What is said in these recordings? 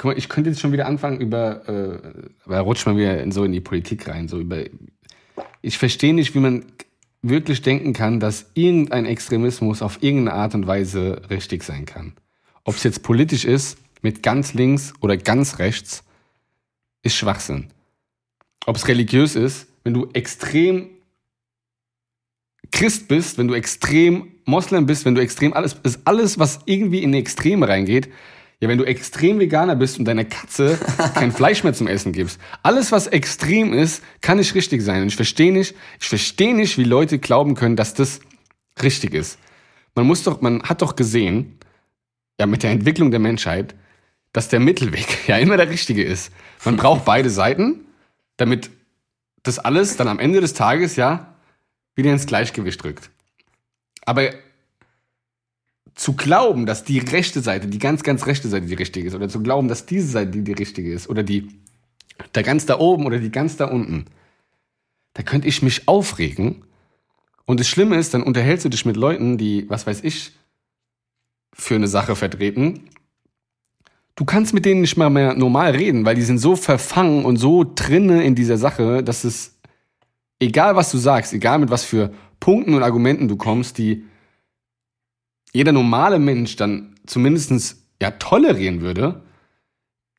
guck mal, ich könnte jetzt schon wieder anfangen über, äh, da rutscht man wieder in, so in die Politik rein, so über, ich verstehe nicht, wie man wirklich denken kann, dass irgendein Extremismus auf irgendeine Art und Weise richtig sein kann. Ob es jetzt politisch ist, mit ganz links oder ganz rechts, ist Schwachsinn. Ob es religiös ist, wenn du extrem Christ bist, wenn du extrem Moslem bist, wenn du extrem alles, ist alles, was irgendwie in die Extreme reingeht. Ja, wenn du extrem Veganer bist und deiner Katze kein Fleisch mehr zum Essen gibst. Alles, was extrem ist, kann nicht richtig sein. Und ich verstehe nicht, ich verstehe nicht, wie Leute glauben können, dass das richtig ist. Man muss doch, man hat doch gesehen, ja, mit der Entwicklung der Menschheit, dass der Mittelweg ja immer der richtige ist. Man braucht beide Seiten, damit das alles dann am Ende des Tages ja wieder ins Gleichgewicht drückt. Aber zu glauben, dass die rechte Seite, die ganz, ganz rechte Seite die richtige ist, oder zu glauben, dass diese Seite die, die richtige ist, oder die da ganz da oben oder die ganz da unten, da könnte ich mich aufregen. Und das Schlimme ist, dann unterhältst du dich mit Leuten, die, was weiß ich, für eine Sache vertreten. Du kannst mit denen nicht mal mehr normal reden, weil die sind so verfangen und so drinne in dieser Sache, dass es, egal was du sagst, egal mit was für Punkten und Argumenten du kommst, die jeder normale Mensch dann zumindestens ja tolerieren würde,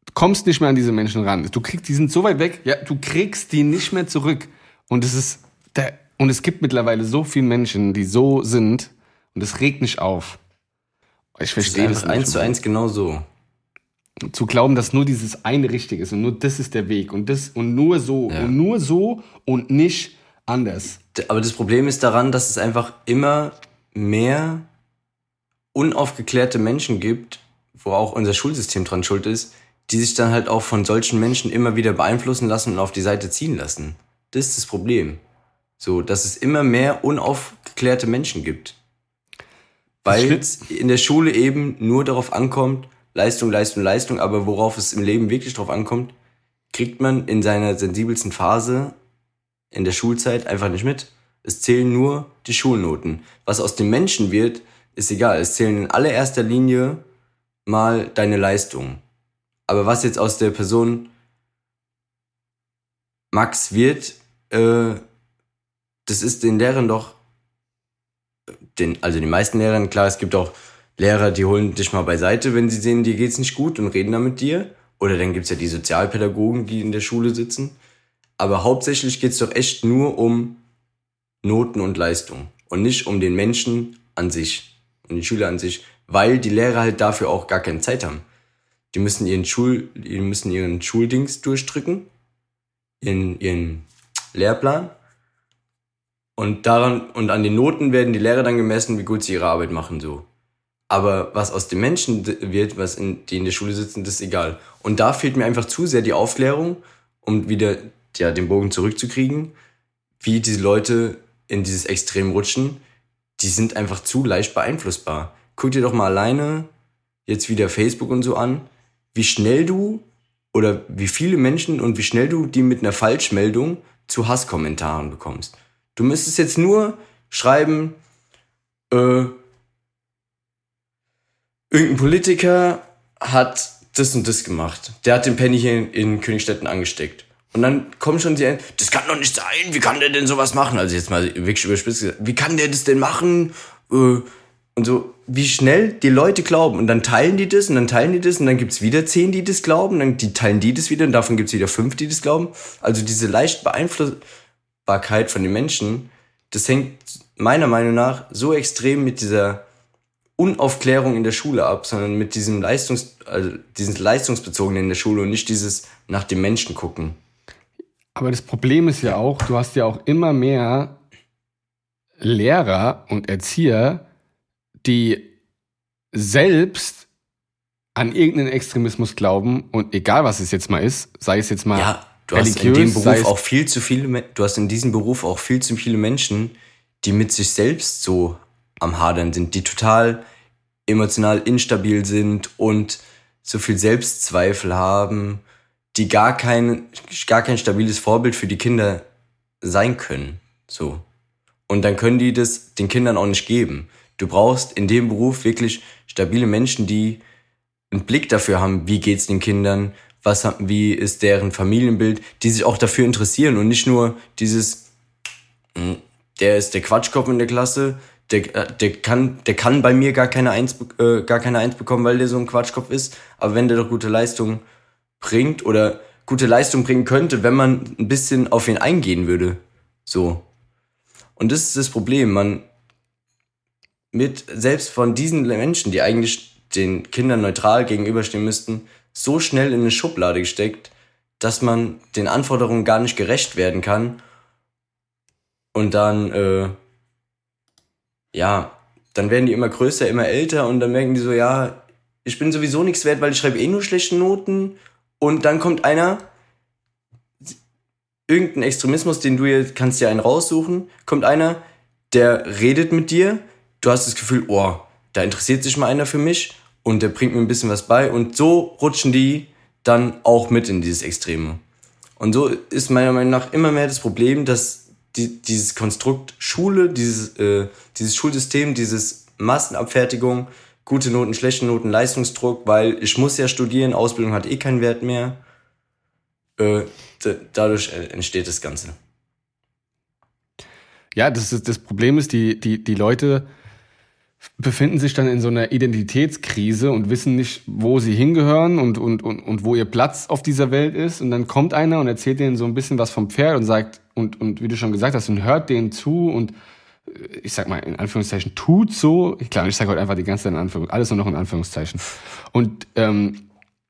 du kommst nicht mehr an diese Menschen ran. Du kriegst, die sind so weit weg, ja, du kriegst die nicht mehr zurück. Und es ist der, und es gibt mittlerweile so viele Menschen, die so sind, und es regt mich auf. Ich verstehe das eins zu eins genau so. Zu glauben, dass nur dieses eine richtig ist und nur das ist der Weg und das und nur so ja. und nur so und nicht anders. Aber das Problem ist daran, dass es einfach immer mehr unaufgeklärte Menschen gibt, wo auch unser Schulsystem dran schuld ist, die sich dann halt auch von solchen Menschen immer wieder beeinflussen lassen und auf die Seite ziehen lassen. Das ist das Problem. So, dass es immer mehr unaufgeklärte Menschen gibt. Weil es in der Schule eben nur darauf ankommt, Leistung, Leistung, Leistung, aber worauf es im Leben wirklich drauf ankommt, kriegt man in seiner sensibelsten Phase in der Schulzeit einfach nicht mit. Es zählen nur die Schulnoten. Was aus dem Menschen wird, ist egal. Es zählen in allererster Linie mal deine Leistung. Aber was jetzt aus der Person Max wird, äh, das ist den Lehrern doch, den, also den meisten Lehrern, klar, es gibt auch Lehrer, die holen dich mal beiseite, wenn sie sehen, dir geht's nicht gut und reden dann mit dir. Oder dann gibt's ja die Sozialpädagogen, die in der Schule sitzen. Aber hauptsächlich geht's doch echt nur um Noten und Leistung und nicht um den Menschen an sich und die Schüler an sich, weil die Lehrer halt dafür auch gar keine Zeit haben. Die müssen ihren Schul, die müssen ihren Schuldings durchdrücken, ihren, ihren Lehrplan. Und daran, und an den Noten werden die Lehrer dann gemessen, wie gut sie ihre Arbeit machen, so. Aber was aus den Menschen wird, was in, die in der Schule sitzen, das ist egal. Und da fehlt mir einfach zu sehr die Aufklärung, um wieder ja, den Bogen zurückzukriegen, wie diese Leute in dieses Extrem rutschen, die sind einfach zu leicht beeinflussbar. Guck dir doch mal alleine jetzt wieder Facebook und so an, wie schnell du oder wie viele Menschen und wie schnell du die mit einer Falschmeldung zu Hasskommentaren bekommst. Du müsstest jetzt nur schreiben, äh, irgendein Politiker hat das und das gemacht. Der hat den Penny hier in, in Königstetten angesteckt. Und dann kommen schon die, das kann doch nicht sein, wie kann der denn sowas machen? Also jetzt mal wirklich überspitzt gesagt, wie kann der das denn machen? Äh, und so, wie schnell die Leute glauben. Und dann teilen die das und dann teilen die das und dann gibt's wieder zehn, die das glauben, dann die teilen die das wieder und davon gibt's wieder fünf, die das glauben. Also diese leicht Beeinflussbarkeit von den Menschen, das hängt meiner Meinung nach so extrem mit dieser Unaufklärung in der Schule ab, sondern mit diesem Leistungs, also dieses Leistungsbezogenen in der Schule und nicht dieses nach dem Menschen gucken. Aber das Problem ist ja auch, du hast ja auch immer mehr Lehrer und Erzieher, die selbst an irgendeinen Extremismus glauben und egal was es jetzt mal ist, sei es jetzt mal ja, du hast in dem Beruf auch viel zu viele, du hast in diesem Beruf auch viel zu viele Menschen, die mit sich selbst so am Hadern sind, die total emotional instabil sind und so viel Selbstzweifel haben die gar kein, gar kein stabiles Vorbild für die Kinder sein können. So. Und dann können die das den Kindern auch nicht geben. Du brauchst in dem Beruf wirklich stabile Menschen, die einen Blick dafür haben, wie geht's den Kindern, was wie ist deren Familienbild, die sich auch dafür interessieren und nicht nur dieses, hm, der ist der Quatschkopf in der Klasse, der, äh, der kann, der kann bei mir gar keine Eins, äh, gar keine Eins bekommen, weil der so ein Quatschkopf ist. Aber wenn der doch gute Leistung bringt oder gute Leistung bringen könnte, wenn man ein bisschen auf ihn eingehen würde, so. Und das ist das Problem. Man mit selbst von diesen Menschen, die eigentlich den Kindern neutral gegenüberstehen müssten, so schnell in eine Schublade gesteckt, dass man den Anforderungen gar nicht gerecht werden kann. Und dann, äh, ja, dann werden die immer größer, immer älter und dann merken die so, ja, ich bin sowieso nichts wert, weil ich schreibe eh nur schlechte Noten. Und dann kommt einer, irgendein Extremismus, den du jetzt kannst dir einen raussuchen, kommt einer, der redet mit dir, du hast das Gefühl, oh, da interessiert sich mal einer für mich und der bringt mir ein bisschen was bei und so rutschen die dann auch mit in dieses Extreme. Und so ist meiner Meinung nach immer mehr das Problem, dass die, dieses Konstrukt Schule, dieses, äh, dieses Schulsystem, dieses Massenabfertigung, gute Noten, schlechte Noten, Leistungsdruck, weil ich muss ja studieren, Ausbildung hat eh keinen Wert mehr. Äh, dadurch entsteht das Ganze. Ja, das, ist, das Problem ist, die, die, die Leute befinden sich dann in so einer Identitätskrise und wissen nicht, wo sie hingehören und, und, und, und wo ihr Platz auf dieser Welt ist. Und dann kommt einer und erzählt denen so ein bisschen was vom Pferd und sagt, und, und wie du schon gesagt hast, und hört denen zu und äh, ich sag mal in Anführungszeichen, tut so. Ich glaube, ich sage heute einfach die ganze Zeit in Anführungszeichen, alles nur noch in Anführungszeichen. Und ähm,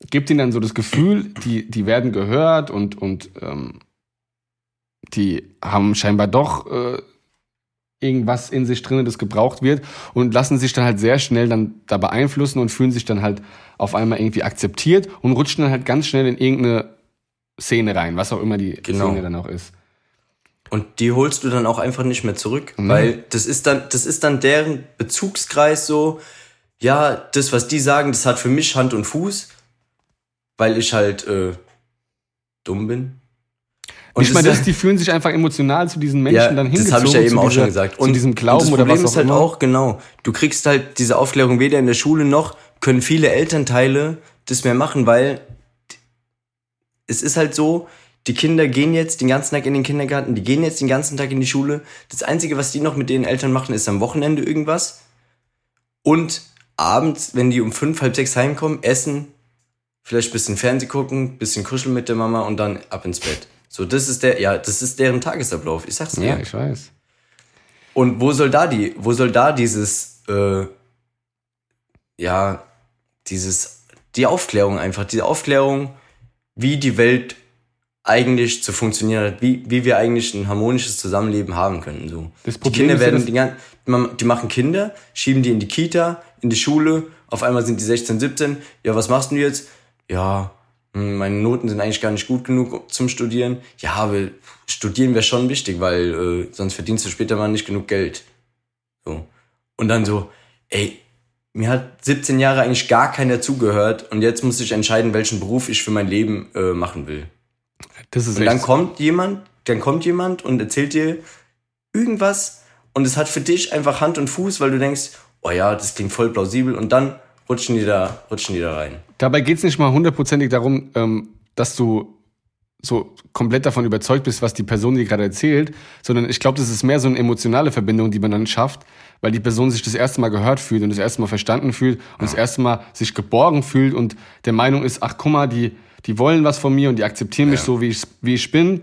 gibt ihnen dann so das Gefühl, die, die werden gehört und, und ähm, die haben scheinbar doch äh, irgendwas in sich drin, das gebraucht wird und lassen sich dann halt sehr schnell dann da beeinflussen und fühlen sich dann halt auf einmal irgendwie akzeptiert und rutschen dann halt ganz schnell in irgendeine Szene rein, was auch immer die genau. Szene dann auch ist. Und die holst du dann auch einfach nicht mehr zurück, mhm. weil das ist dann, das ist dann deren Bezugskreis so, ja, das, was die sagen, das hat für mich Hand und Fuß, weil ich halt äh, dumm bin. Und ich meine, das, die fühlen sich einfach emotional zu diesen Menschen ja, dann hingezogen. Das habe ich ja eben auch schon gesagt. Und zu diesem Glauben und das Problem oder was ist halt immer. auch, genau, du kriegst halt diese Aufklärung weder in der Schule noch können viele Elternteile das mehr machen, weil es ist halt so, die Kinder gehen jetzt den ganzen Tag in den Kindergarten, die gehen jetzt den ganzen Tag in die Schule. Das Einzige, was die noch mit den Eltern machen, ist am Wochenende irgendwas. Und abends, wenn die um fünf, halb sechs heimkommen, essen, vielleicht ein bisschen Fernseh gucken, bisschen kuscheln mit der Mama und dann ab ins Bett. So, das ist der, ja, das ist deren Tagesablauf. Ich sag's dir. Ja, ich weiß. Und wo soll da die, wo soll da dieses, äh, ja, dieses, die Aufklärung einfach, diese Aufklärung, wie die Welt eigentlich zu funktionieren hat, wie, wie wir eigentlich ein harmonisches Zusammenleben haben können. So. Das die Kinder werden, die, die machen Kinder, schieben die in die Kita, in die Schule, auf einmal sind die 16, 17, ja, was machst du jetzt? Ja, hm, meine Noten sind eigentlich gar nicht gut genug zum Studieren. Ja, aber studieren wäre schon wichtig, weil äh, sonst verdienst du später mal nicht genug Geld. So. Und dann so, ey, mir hat 17 Jahre eigentlich gar keiner zugehört und jetzt muss ich entscheiden, welchen Beruf ich für mein Leben äh, machen will. Das ist und dann kommt jemand, dann kommt jemand und erzählt dir irgendwas und es hat für dich einfach Hand und Fuß, weil du denkst, oh ja, das klingt voll plausibel und dann rutschen die da, rutschen die da rein. Dabei geht es nicht mal hundertprozentig darum, ähm, dass du so komplett davon überzeugt bist, was die Person dir gerade erzählt, sondern ich glaube, das ist mehr so eine emotionale Verbindung, die man dann schafft, weil die Person sich das erste Mal gehört fühlt und das erste Mal verstanden fühlt und das erste Mal sich geborgen fühlt und der Meinung ist, ach guck mal, die, die wollen was von mir und die akzeptieren mich ja. so, wie ich, wie ich bin.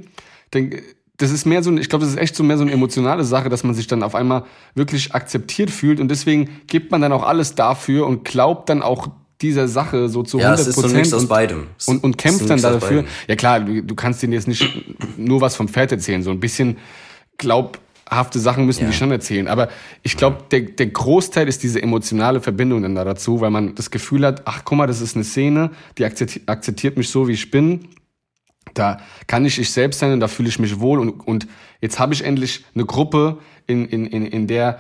Dann, das ist mehr so, ich glaube, das ist echt so mehr so eine emotionale Sache, dass man sich dann auf einmal wirklich akzeptiert fühlt und deswegen gibt man dann auch alles dafür und glaubt dann auch dieser Sache so zu ja, 100 Prozent so und, beidem. und, und kämpft dann dafür. Ja klar, du, du kannst denen jetzt nicht nur was vom Pferd erzählen, so ein bisschen glaubhafte Sachen müssen ja. die schon erzählen. Aber ich glaube, der, der Großteil ist diese emotionale Verbindung dann da dazu, weil man das Gefühl hat, ach guck mal, das ist eine Szene, die akzeptiert, akzeptiert mich so, wie ich bin da kann ich ich selbst sein und da fühle ich mich wohl. Und, und jetzt habe ich endlich eine Gruppe, in, in, in, in der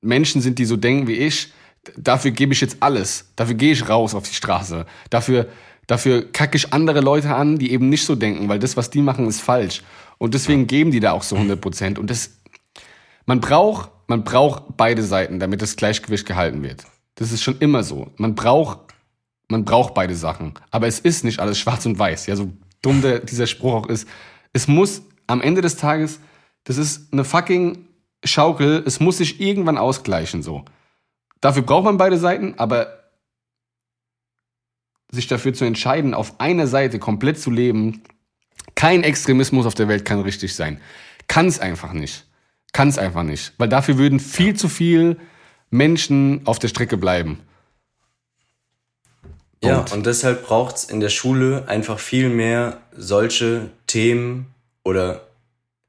Menschen sind, die so denken wie ich. Dafür gebe ich jetzt alles. Dafür gehe ich raus auf die Straße. Dafür, dafür kacke ich andere Leute an, die eben nicht so denken, weil das, was die machen, ist falsch. Und deswegen geben die da auch so 100 Prozent. Und das, man braucht, man braucht beide Seiten, damit das Gleichgewicht gehalten wird. Das ist schon immer so. Man braucht man braucht beide Sachen. Aber es ist nicht alles schwarz und weiß. Ja, so dumm der, dieser Spruch auch ist. Es muss am Ende des Tages, das ist eine fucking Schaukel, es muss sich irgendwann ausgleichen, so. Dafür braucht man beide Seiten, aber sich dafür zu entscheiden, auf einer Seite komplett zu leben, kein Extremismus auf der Welt kann richtig sein. Kann es einfach nicht. Kann es einfach nicht. Weil dafür würden viel zu viel Menschen auf der Strecke bleiben. Ja, und deshalb braucht es in der Schule einfach viel mehr solche Themen oder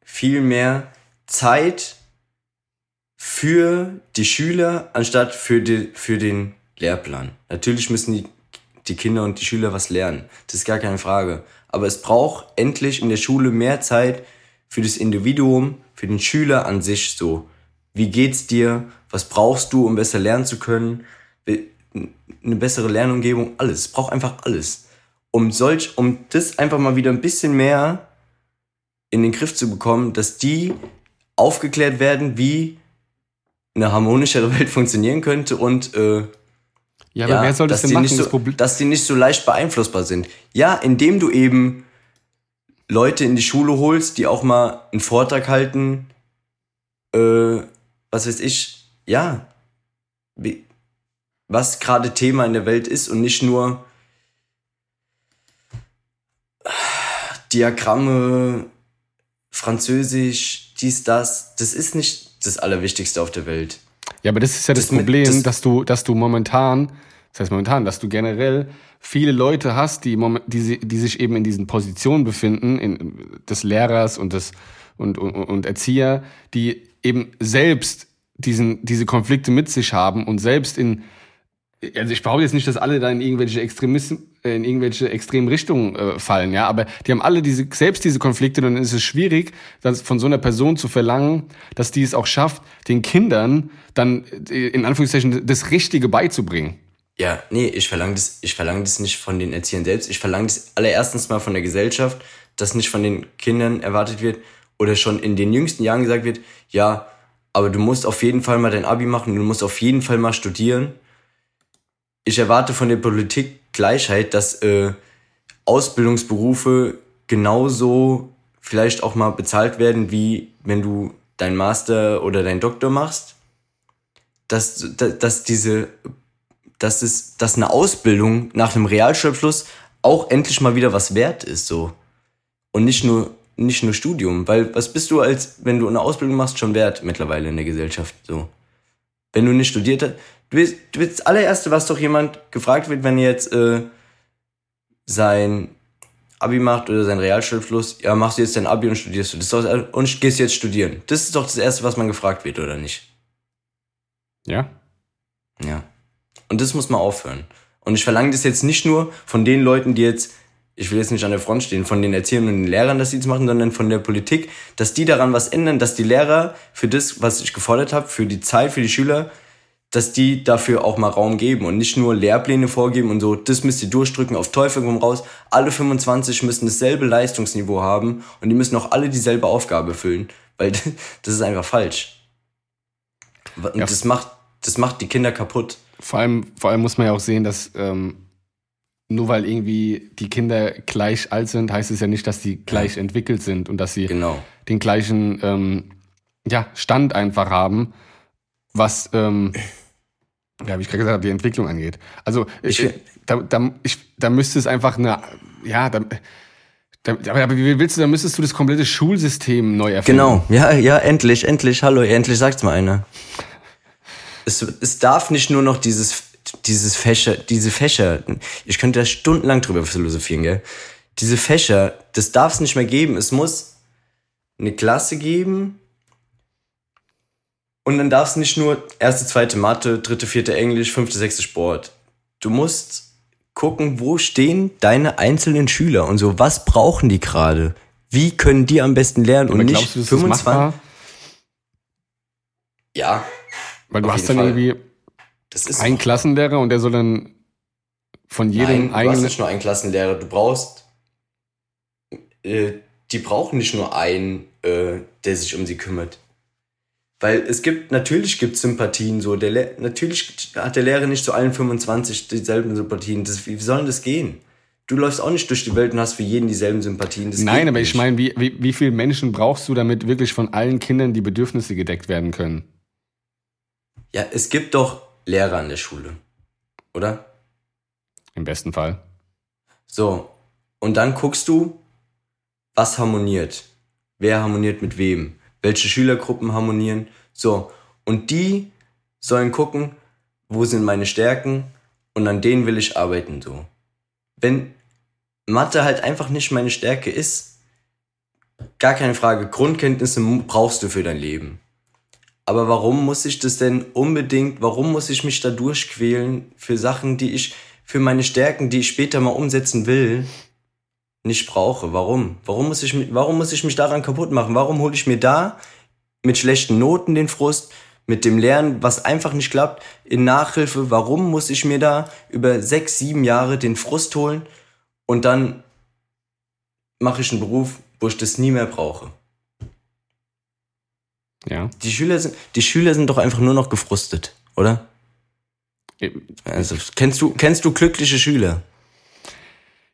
viel mehr Zeit für die Schüler anstatt für, die, für den Lehrplan. Natürlich müssen die, die Kinder und die Schüler was lernen. Das ist gar keine Frage. Aber es braucht endlich in der Schule mehr Zeit für das Individuum, für den Schüler an sich so. Wie geht's dir? Was brauchst du, um besser lernen zu können? Eine bessere Lernumgebung, alles. Es braucht einfach alles. Um solch, um das einfach mal wieder ein bisschen mehr in den Griff zu bekommen, dass die aufgeklärt werden, wie eine harmonischere Welt funktionieren könnte und äh, ja, aber ja, wer soll das denn machen? So, dass die nicht so leicht beeinflussbar sind. Ja, indem du eben Leute in die Schule holst, die auch mal einen Vortrag halten, äh, was weiß ich, ja, wie, was gerade Thema in der Welt ist und nicht nur Diagramme, Französisch, dies, das. Das ist nicht das Allerwichtigste auf der Welt. Ja, aber das ist ja das, das Problem, das dass du, dass du momentan, das heißt momentan, dass du generell viele Leute hast, die, die, die sich eben in diesen Positionen befinden, in, des Lehrers und des und, und, und Erzieher, die eben selbst diesen, diese Konflikte mit sich haben und selbst in, also ich behaupte jetzt nicht, dass alle da in irgendwelche Extremisten, äh, in irgendwelche extremen Richtungen äh, fallen, ja, aber die haben alle diese, selbst diese Konflikte dann ist es schwierig, das von so einer Person zu verlangen, dass die es auch schafft, den Kindern dann äh, in Anführungszeichen das Richtige beizubringen. Ja, nee, ich verlange das, ich das nicht von den Erziehern selbst. Ich verlange das allererstens mal von der Gesellschaft, dass nicht von den Kindern erwartet wird oder schon in den jüngsten Jahren gesagt wird, ja, aber du musst auf jeden Fall mal dein Abi machen, du musst auf jeden Fall mal studieren ich erwarte von der Politik Gleichheit, dass äh, Ausbildungsberufe genauso vielleicht auch mal bezahlt werden, wie wenn du dein Master oder dein Doktor machst. Dass, dass, dass diese, dass es, dass eine Ausbildung nach einem Realschulabschluss auch endlich mal wieder was wert ist, so. Und nicht nur, nicht nur Studium. Weil was bist du als, wenn du eine Ausbildung machst, schon wert mittlerweile in der Gesellschaft, so. Wenn du nicht studiert hast, Du bist, du bist das allererste, was doch jemand gefragt wird, wenn er jetzt äh, sein Abi macht oder sein Realschulabschluss. Ja, machst du jetzt dein Abi und studierst du. Das doch, und gehst jetzt studieren. Das ist doch das Erste, was man gefragt wird, oder nicht? Ja. Ja. Und das muss man aufhören. Und ich verlange das jetzt nicht nur von den Leuten, die jetzt, ich will jetzt nicht an der Front stehen, von den Erziehern und den Lehrern, dass sie das machen, sondern von der Politik, dass die daran was ändern, dass die Lehrer für das, was ich gefordert habe, für die Zeit, für die Schüler, dass die dafür auch mal Raum geben und nicht nur Lehrpläne vorgeben und so, das müsst ihr durchdrücken, auf Teufel komm raus. Alle 25 müssen dasselbe Leistungsniveau haben und die müssen auch alle dieselbe Aufgabe erfüllen, weil das ist einfach falsch. Und ja. das macht, das macht die Kinder kaputt. Vor allem, vor allem muss man ja auch sehen, dass ähm, nur weil irgendwie die Kinder gleich alt sind, heißt es ja nicht, dass die gleich ja. entwickelt sind und dass sie genau. den gleichen ähm, ja, Stand einfach haben, was ähm, ja, wie ich gerade gesagt habe, die Entwicklung angeht. Also ich, ich, da, da, ich, da müsste es einfach eine, ja, da, da, aber wie willst du, da müsstest du das komplette Schulsystem neu erfinden. Genau, ja, ja, endlich, endlich, hallo, endlich sagt's mal einer. Es, es darf nicht nur noch dieses, dieses Fächer, diese Fächer, ich könnte da stundenlang drüber philosophieren, gell? Diese Fächer, das darf es nicht mehr geben. Es muss eine Klasse geben, und dann darfst du nicht nur erste, zweite Mathe, dritte, vierte Englisch, fünfte, sechste Sport. Du musst gucken, wo stehen deine einzelnen Schüler und so, was brauchen die gerade? Wie können die am besten lernen und, und nicht du, 25? Ja. Weil du hast dann Fall. irgendwie einen Klassenlehrer und der soll dann von jedem Nein, eigenen. Du hast nicht nur einen Klassenlehrer, du brauchst. Äh, die brauchen nicht nur einen, äh, der sich um sie kümmert. Weil es gibt, natürlich gibt es Sympathien so. Der, Le- natürlich hat der Lehrer nicht zu allen 25 dieselben Sympathien. Das, wie soll denn das gehen? Du läufst auch nicht durch die Welt und hast für jeden dieselben Sympathien. Das Nein, aber nicht. ich meine, wie, wie, wie viele Menschen brauchst du, damit wirklich von allen Kindern die Bedürfnisse gedeckt werden können? Ja, es gibt doch Lehrer an der Schule. Oder? Im besten Fall. So. Und dann guckst du, was harmoniert. Wer harmoniert mit wem? Welche Schülergruppen harmonieren? So. Und die sollen gucken, wo sind meine Stärken und an denen will ich arbeiten, so. Wenn Mathe halt einfach nicht meine Stärke ist, gar keine Frage, Grundkenntnisse brauchst du für dein Leben. Aber warum muss ich das denn unbedingt, warum muss ich mich da durchquälen für Sachen, die ich, für meine Stärken, die ich später mal umsetzen will, nicht brauche? Warum? Warum muss ich, warum muss ich mich daran kaputt machen? Warum hole ich mir da mit schlechten Noten den Frust, mit dem Lernen, was einfach nicht klappt, in Nachhilfe? Warum muss ich mir da über sechs, sieben Jahre den Frust holen und dann mache ich einen Beruf, wo ich das nie mehr brauche? Ja. Die Schüler sind, die Schüler sind doch einfach nur noch gefrustet, oder? Also, kennst du, kennst du glückliche Schüler?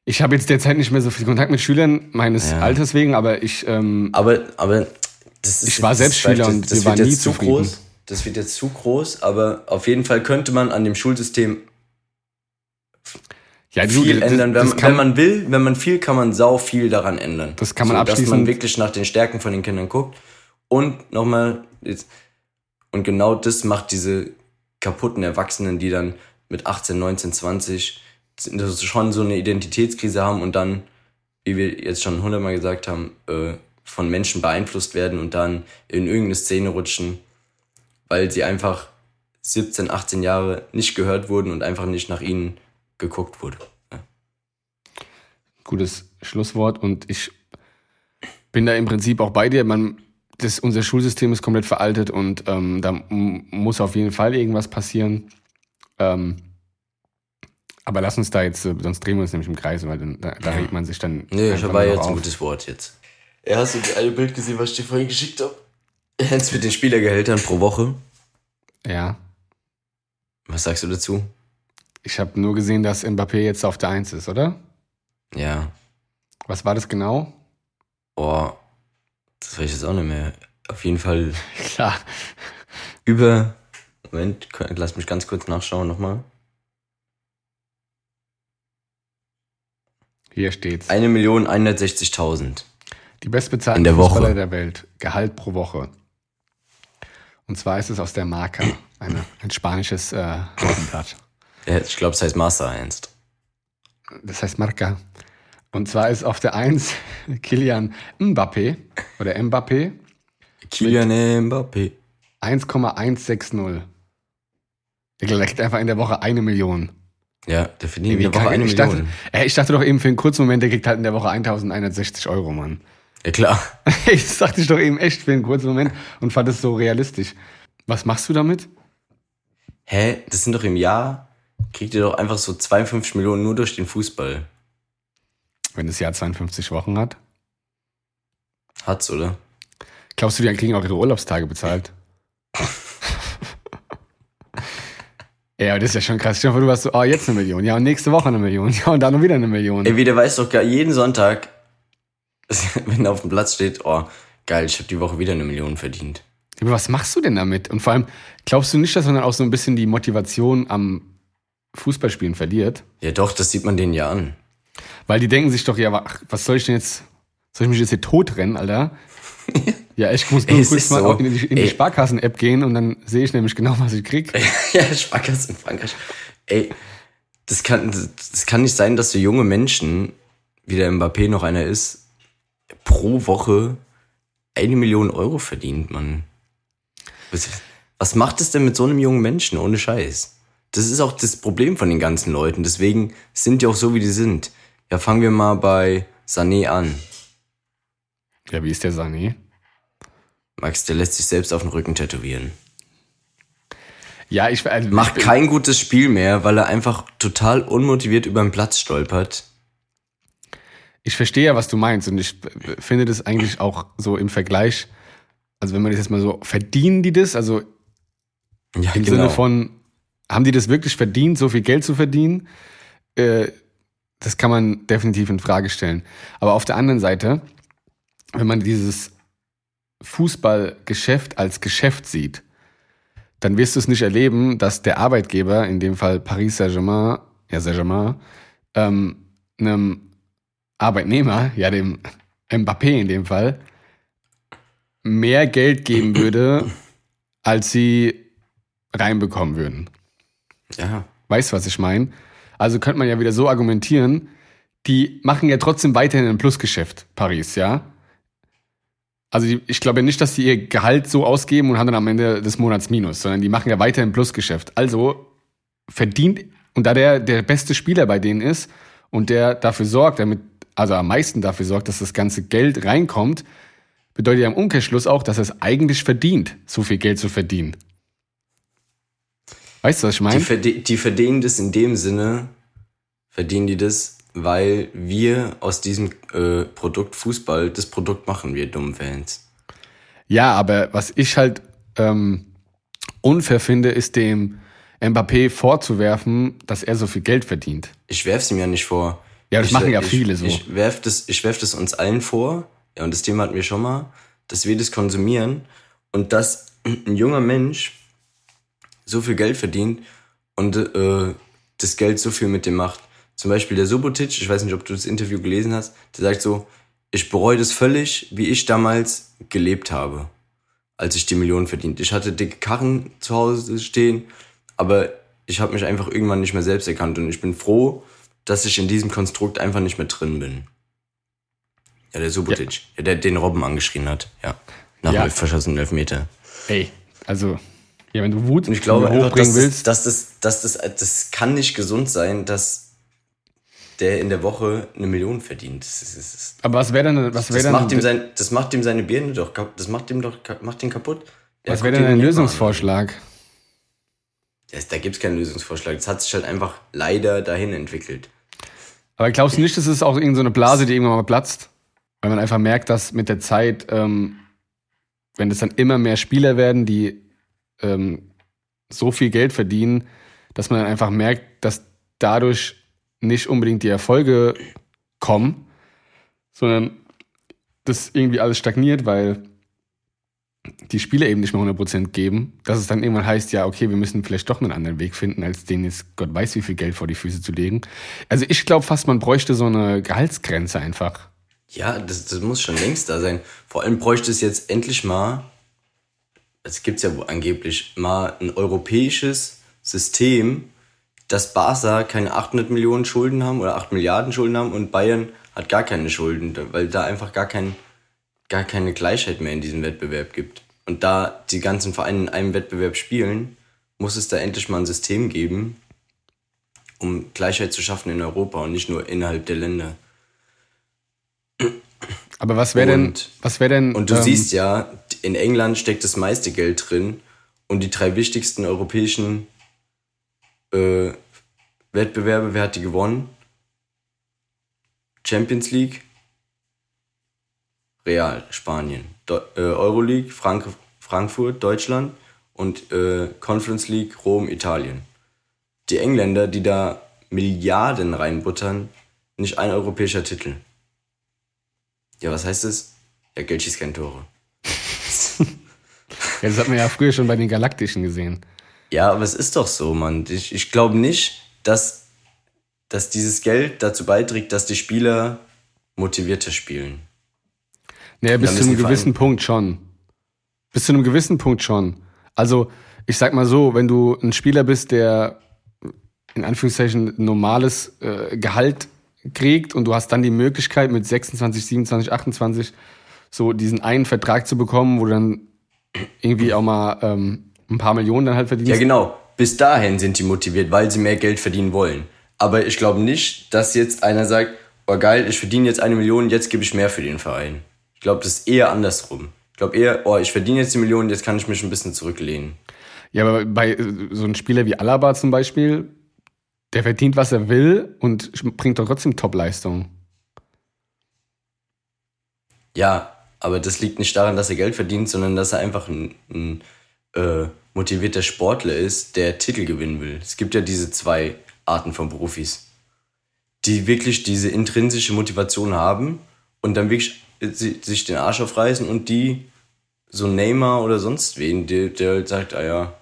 Ich habe jetzt derzeit nicht mehr so viel Kontakt mit Schülern meines Ja. Alters wegen, aber ich, ähm, Aber, aber das ist, Ich war das selbst Schüler vielleicht- und das wir wird waren jetzt nie zu zufrieden. groß. Das wird jetzt zu groß, aber auf jeden Fall könnte man an dem Schulsystem ja, viel das- ändern. Wenn, das man- kann, wenn man will, wenn man viel, kann man sau viel daran ändern. Das kann man so, Dass man wirklich nach den Stärken von den Kindern guckt. Und nochmal, und genau das macht diese kaputten Erwachsenen, die dann mit 18, 19, 20 das schon so eine Identitätskrise haben und dann, wie wir jetzt schon hundertmal gesagt haben, äh, von Menschen beeinflusst werden und dann in irgendeine Szene rutschen, weil sie einfach 17, 18 Jahre nicht gehört wurden und einfach nicht nach ihnen geguckt wurde. Gutes Schlusswort und ich bin da im Prinzip auch bei dir. Man, das, unser Schulsystem ist komplett veraltet und ähm, da muss auf jeden Fall irgendwas passieren. Ähm, aber lass uns da jetzt, äh, sonst drehen wir uns nämlich im Kreis, weil dann, da, da regt man sich dann. Nee, ich noch jetzt ein gutes Wort jetzt. Ja, hast du das eine Bild gesehen, was ich dir vorhin geschickt habe? Jetzt mit den Spielergehältern pro Woche. Ja, Was sagst du dazu? ich habe nur gesehen, dass Mbappé jetzt auf der Eins ist, oder? Ja. Was war das genau? Oh, das weiß ich jetzt auch nicht mehr. Auf jeden Fall Klar. über. Moment, lass mich ganz kurz nachschauen nochmal. Hier steht's. 1.160.000. Die bestbezahlten der Woche. Fußballer der Welt. Gehalt pro Woche. Und zwar ist es aus der Marca, eine, ein spanisches äh, Wochenblatt. Ja, ich glaube, es heißt Master 1. Das heißt Marca. Und zwar ist auf der 1 Kilian Mbappé oder Mbappé Kylian Mbappé. 1,160. Der kriegt einfach in der Woche eine Million. Ja, der verdient in der Woche eine ich, dachte, Million. ey, ich dachte doch eben für einen kurzen Moment, der kriegt halt in der Woche 1160 Euro, Mann. Ja, klar. Das dachte ich doch eben echt für einen kurzen Moment und fand es so realistisch. Was machst du damit? Hä? Das sind doch im Jahr, kriegt ihr doch einfach so 52 Millionen nur durch den Fußball. Wenn das Jahr 52 Wochen hat? Hat's, oder? Glaubst du, die kriegen auch ihre Urlaubstage bezahlt? ja, aber das ist ja schon krass. Stell dir vor, du warst so, oh, jetzt eine Million. Ja, und nächste Woche eine Million. Ja, und dann noch wieder eine Million. Ey, wie der weiß doch gar jeden Sonntag, wenn er auf dem Platz steht, oh, geil, ich habe die Woche wieder eine Million verdient. Aber was machst du denn damit? Und vor allem, glaubst du nicht, dass man dann auch so ein bisschen die Motivation am Fußballspielen verliert? Ja doch, das sieht man denen ja an. Weil die denken sich doch, ja, ach, was soll ich denn jetzt, soll ich mich jetzt hier totrennen, Alter? ja, ich muss nur Ey, kurz mal so. in die, in die. Sparkassen-App gehen und dann sehe ich nämlich genau, was ich krieg. ja, Sparkasse in Frankreich. Ey, das kann, das kann nicht sein, dass so junge Menschen, wie der Mbappé noch einer ist, pro Woche eine Million Euro verdient, Mann. Was, was macht es denn mit so einem jungen Menschen, ohne Scheiß? Das ist auch das Problem von den ganzen Leuten. Deswegen sind die auch so, wie die sind. Ja, fangen wir mal bei Sané an. Ja, wie ist der Sané? Max, der lässt sich selbst auf den Rücken tätowieren. Ja, ich also, Macht ich, kein gutes Spiel mehr, weil er einfach total unmotiviert über den Platz stolpert. ich verstehe ja, was du meinst und ich finde das eigentlich auch so im Vergleich also wenn man das jetzt mal so, verdienen die das? Also Ja, im Sinne von, haben die das wirklich verdient, so viel Geld zu verdienen? Äh, das kann man definitiv in Frage stellen. Aber auf der anderen Seite, wenn man dieses Fußballgeschäft als Geschäft sieht, dann wirst du es nicht erleben, dass der Arbeitgeber, in dem Fall Paris Saint-Germain, ja Saint-Germain, ähm, einem Arbeitnehmer, ja dem Mbappé in dem Fall, mehr Geld geben würde, als sie reinbekommen würden. Ja. Weißt du, was ich meine? Also könnte man ja wieder so argumentieren, die machen ja trotzdem weiterhin ein Plusgeschäft, Paris, ja? Also die, ich glaube ja nicht, dass die ihr Gehalt so ausgeben und haben dann am Ende des Monats Minus, sondern die machen ja weiterhin Plusgeschäft. Also verdient, und da der der beste Spieler bei denen ist und der dafür sorgt, damit, also am meisten dafür sorgt, dass das ganze Geld reinkommt, bedeutet ja im Umkehrschluss auch, dass er es eigentlich verdient, so viel Geld zu verdienen. Weißt du, was ich Die, meine? verde die verdienen das in dem Sinne, verdienen die das, weil wir aus diesem äh, Produkt Fußball das Produkt machen, wir dummen Fans. Ja, aber was ich halt ähm, unfair finde, ist dem Mbappé vorzuwerfen, dass er so viel Geld verdient. Ich werf's ihm ja nicht vor. Ja, das ich, machen ja ich, viele so. Ich werf, das, ich werf das uns allen vor, ja, und das Thema hatten wir schon mal, dass wir das konsumieren und dass ein junger Mensch so viel Geld verdient und äh, das Geld so viel mit dem macht. Zum Beispiel der Subotic, ich weiß nicht, ob du das Interview gelesen hast, der sagt so, ich bereue das völlig, wie ich damals gelebt habe, als ich die Millionen verdient. Ich hatte dicke Karren zu Hause stehen, aber ich habe mich einfach irgendwann nicht mehr selbst erkannt und ich bin froh, dass ich in diesem Konstrukt einfach nicht mehr drin bin. Ja, der Subotic, ja. der den Robben angeschrien hat, ja. Nach Ja. verschossenen Elfmeter. Ey, also, ja, wenn du Wut Und ich glaube hochbringen einfach, dass, willst, das, dass, das, dass das, das kann nicht gesund sein, dass der in der Woche eine Million verdient. Das, ist, das, ist, aber was wäre denn, was wäre das, macht ihm sein, das macht ihm seine Birne doch, das macht ihm doch, macht ihn kaputt. Ja, was wäre denn ein. Lösungsvorschlag? Ja, da gibt's keinen Lösungsvorschlag. Das hat sich halt einfach leider dahin entwickelt. Aber glaubst du nicht, das ist auch irgendeine so eine Blase, die irgendwann mal platzt? Weil man einfach merkt, dass mit der Zeit, ähm, wenn es dann immer mehr Spieler werden, die ähm, so viel Geld verdienen, dass man dann einfach merkt, dass dadurch nicht unbedingt die Erfolge kommen, sondern das irgendwie alles stagniert, weil die Spieler eben nicht mehr 100% geben, dass es dann irgendwann heißt, ja, okay, wir müssen vielleicht doch einen anderen Weg finden, als denen jetzt Gott weiß, wie viel Geld vor die Füße zu legen. Also ich glaube fast, man bräuchte so eine Gehaltsgrenze einfach. Ja, das, das muss schon längst da sein. Vor allem bräuchte es jetzt endlich mal, es gibt's ja wohl angeblich, mal ein europäisches System, dass Barca keine 800 Millionen Schulden haben oder 8 Milliarden Schulden haben und Bayern hat gar keine Schulden, weil da einfach gar, kein, gar keine Gleichheit mehr in diesem Wettbewerb gibt. Und da die ganzen Vereine in einem Wettbewerb spielen, muss es da endlich mal ein System geben, um Gleichheit zu schaffen in Europa und nicht nur innerhalb der Länder. Aber was wäre denn, Und- was wäre denn, Und du ähm, siehst ja, in England steckt das meiste Geld drin und die drei wichtigsten europäischen äh, Wettbewerbe, wer hat die gewonnen? Champions League, Real, Spanien, äh, Euroleague, Frank Frankfurt, Deutschland und äh, Conference League, Rom, Italien. Die Engländer, die da Milliarden reinbuttern, nicht ein europäischer Titel. Ja, was heißt das? Ja, Geld schießt keine Tore. Ja, das hat man ja früher schon bei den Galaktischen gesehen. Ja, aber es ist doch so, Mann. Ich, ich glaube nicht, dass, dass dieses Geld dazu beiträgt, dass die Spieler motivierter spielen. Naja, bis zu einem gewissen Punkt schon. Bis zu einem gewissen Punkt schon. Also, ich sag mal so, wenn du ein Spieler bist, der in Anführungszeichen normales äh, Gehalt kriegt und du hast dann die Möglichkeit mit 26, 27, 28 so diesen einen Vertrag zu bekommen, wo du dann irgendwie auch mal ähm, ein paar Millionen dann halt verdienst. Ja, genau. Bis dahin sind die motiviert, weil sie mehr Geld verdienen wollen. Aber ich glaube nicht, dass jetzt einer sagt, oh geil, ich verdiene jetzt eine Million, jetzt gebe ich mehr für den Verein. Ich glaube, das ist eher andersrum. Ich glaube eher, oh, ich verdiene jetzt die Million, jetzt kann ich mich ein bisschen zurücklehnen. Ja, aber bei äh, so einem Spieler wie Alaba zum Beispiel, der verdient, was er will und bringt doch trotzdem Top-Leistung. Ja, aber das liegt nicht daran, dass er Geld verdient, sondern dass er einfach ein, ein äh, motivierter Sportler ist, der Titel gewinnen will. Es gibt ja diese zwei Arten von Profis, die wirklich diese intrinsische Motivation haben und dann wirklich sich den Arsch aufreißen und die so Neymar oder sonst wen, der, der halt sagt, ah ja,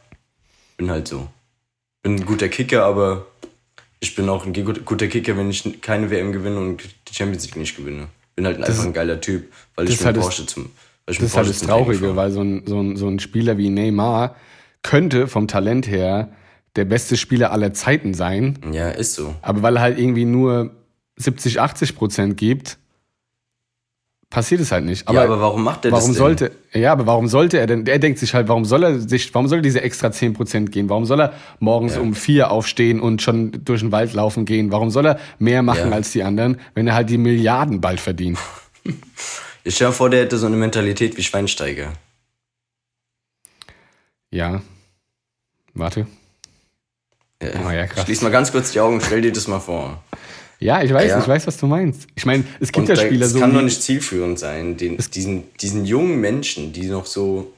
bin halt so. Bin ein guter Kicker, aber ich bin auch ein guter Kicker, wenn ich keine WM gewinne und die Champions League nicht gewinne. Bin halt das einfach ein geiler Typ, weil ich mit halt Porsche zum weil ich Das ist halt das Traurige, weil so ein, so, ein, so ein Spieler wie Neymar könnte vom Talent her der beste Spieler aller Zeiten sein. Ja, ist so. Aber weil er halt irgendwie nur 70, 80 Prozent gibt, passiert es halt nicht. Aber, ja, aber warum macht er warum das denn? Sollte, ja, aber warum sollte er denn? Er denkt sich halt, warum soll er sich, warum soll er diese extra 10% gehen? Warum soll er morgens ja. um vier aufstehen und schon durch den Wald laufen gehen? Warum soll er mehr machen ja. als die anderen, wenn er halt die Milliarden bald verdient? Ich stell dir vor, der hätte so eine Mentalität wie Schweinsteiger. Ja. Warte. Ja, oh, ja, krass. Schließ mal ganz kurz die Augen, stell dir das mal vor. Ja, ich weiß, ja. ich weiß, was du meinst. Ich meine, es gibt und ja Spieler so. Es kann doch nicht zielführend sein, den, diesen, diesen jungen Menschen, die noch so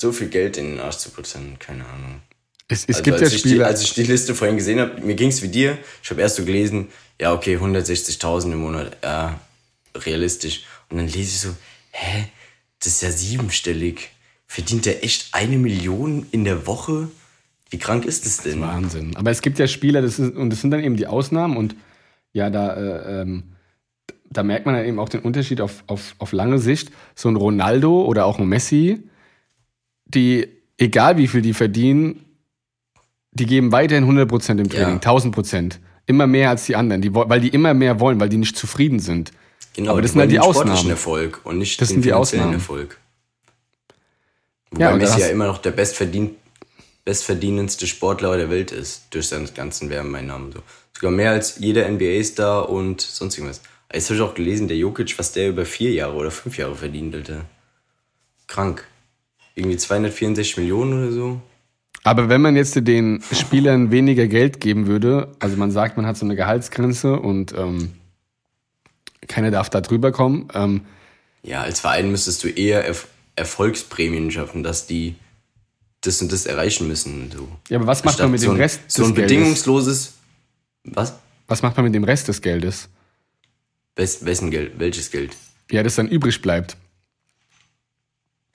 so viel Geld in den Arsch zu putzen, keine Ahnung. Es, es also gibt ja Spieler. Als ich die Liste vorhin gesehen habe, mir ging es wie dir. Ich habe erst so gelesen, ja, okay, 160.000 im Monat, ja, realistisch. Und dann lese ich so, hä, das ist ja siebenstellig. Verdient der echt eine Million in der Woche? Wie krank ist das denn? Das ist Wahnsinn. Aber es gibt ja Spieler, das ist, und das sind dann eben die Ausnahmen und ja, da, äh, ähm, da merkt man ja eben auch den Unterschied auf, auf, auf lange Sicht. So ein Ronaldo oder auch ein Messi, die, egal wie viel die verdienen, die geben weiterhin 100% im Training, ja. 1000%. Immer mehr als die anderen, die, weil die immer mehr wollen, weil die nicht zufrieden sind. Genau, aber das sind halt die Ausnahmen. Erfolg und nicht das den sind die Ausnahmen. Erfolg. Wobei ja, Messi ja immer noch der bestverdient, bestverdienendste Sportler der Welt ist, durch seinen ganzen Werbeneinnahmen. So. Sogar mehr als jeder NBA-Star und sonst irgendwas. Jetzt habe ich auch gelesen, der Jokic, was der über vier Jahre oder fünf Jahre verdient, Alter. Krank. Irgendwie 264 Millionen oder so. Aber wenn man jetzt den Spielern weniger Geld geben würde, also man sagt, man hat so eine Gehaltsgrenze und ähm, keiner darf da drüber kommen. Ähm, ja, als Verein müsstest du eher Erf Erfolgsprämien schaffen, dass die das und das erreichen müssen. So. Ja, aber was macht man mit dem so Rest des So ein Geldes? bedingungsloses. Was? Was macht man mit dem Rest des Geldes? Wes, wessen Geld? Welches Geld? Ja, das dann übrig bleibt.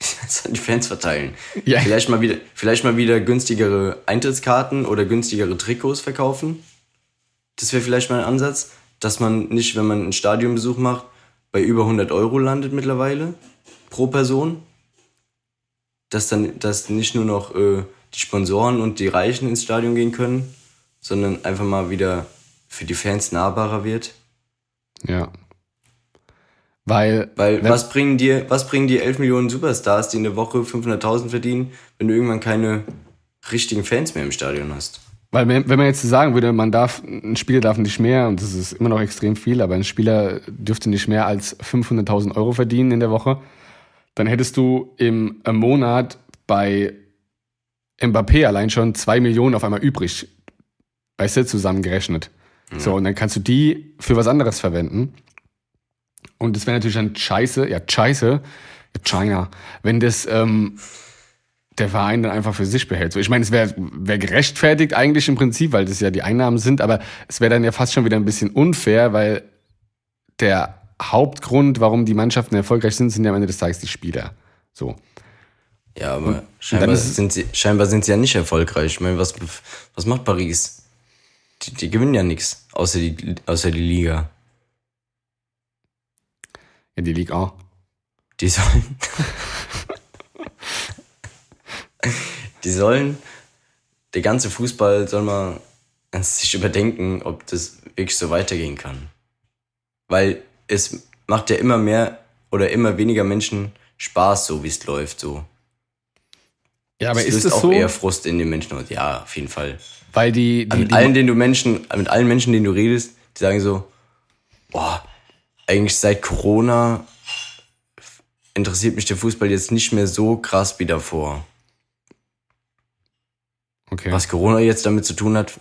Das an die Fans verteilen. Ja. Vielleicht, mal wieder, vielleicht mal wieder günstigere Eintrittskarten oder günstigere Trikots verkaufen. Das wäre vielleicht mal ein Ansatz, dass man nicht, wenn man einen Stadionbesuch macht, bei über 100 Euro landet mittlerweile pro Person dass dann dass nicht nur noch äh, die Sponsoren und die Reichen ins Stadion gehen können, sondern einfach mal wieder für die Fans nahbarer wird. Ja. Weil, Weil was bringen dir, was bringen dir 11 Millionen Superstars, die in der Woche 500.000 verdienen, wenn du irgendwann keine richtigen Fans mehr im Stadion hast? Weil wenn, man jetzt sagen würde, man darf, ein Spieler darf nicht mehr, und das ist immer noch extrem viel, aber ein Spieler dürfte nicht mehr als 500.000 Euro verdienen in der Woche, dann hättest du im Monat bei Mbappé allein schon zwei Millionen auf einmal übrig, weißt du, zusammengerechnet. Ja. So, und dann kannst du die für was anderes verwenden. Und das wäre natürlich dann scheiße, ja, scheiße, China, wenn das ähm, der Verein dann einfach für sich behält. So, ich meine, es wäre wär gerechtfertigt eigentlich im Prinzip, weil das ja die Einnahmen sind, aber es wäre dann ja fast schon wieder ein bisschen unfair, weil der Hauptgrund, warum die Mannschaften erfolgreich sind, sind ja am Ende des Tages die Spieler. So. Ja, aber scheinbar sind, sie, scheinbar sind sie ja nicht erfolgreich. Ich meine, was, was macht Paris? Die, die gewinnen ja nichts, außer die, außer die Liga. Ja, die Liga auch. Die sollen. die sollen. Der ganze Fußball soll mal sich überdenken, ob das wirklich so weitergehen kann. Weil es macht ja immer mehr oder immer weniger Menschen Spaß, so wie es läuft, so. Ja, aber das ist es auch so? eher Frust in den Menschen aus. Ja, auf jeden Fall. Weil die, die mit allen, denen du Menschen, mit allen Menschen, denen du redest, die sagen so, boah, eigentlich seit Corona interessiert mich der Fußball jetzt nicht mehr so krass wie davor. Okay. Was Corona jetzt damit zu tun hat,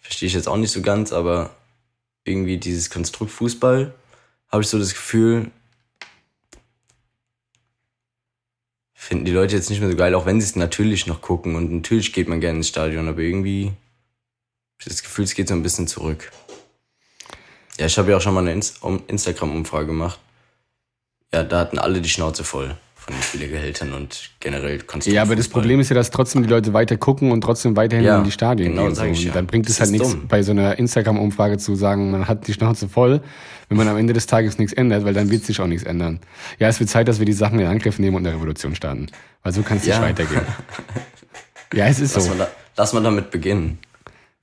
verstehe ich jetzt auch nicht so ganz, aber irgendwie dieses Konstrukt Fußball habe ich so das Gefühl, finden die Leute jetzt nicht mehr so geil, auch wenn sie es natürlich noch gucken. Und natürlich geht man gerne ins Stadion, aber irgendwie habe ich das Gefühl, es geht so ein bisschen zurück. Ja, ich habe ja auch schon mal eine Instagram-Umfrage gemacht. Ja, da hatten alle die Schnauze voll von den Spielergehältern und generell Konstrukt. Ja, aber das. Problem ist ja, dass trotzdem die Leute weiter gucken und trotzdem weiterhin Ja, in die Stadien genau, gehen. So. ich ja. dann bringt es halt nichts, dumm. bei so einer Instagram-Umfrage zu sagen, man hat die Schnauze voll, wenn man am Ende des Tages nichts ändert, weil dann wird sich auch nichts ändern. Ja, es wird Zeit, dass wir die Sachen in Angriff nehmen und eine Revolution starten. Weil so kann es nicht Ja. weitergehen. Ja, es ist Lass, so. mal da, lass mal damit beginnen.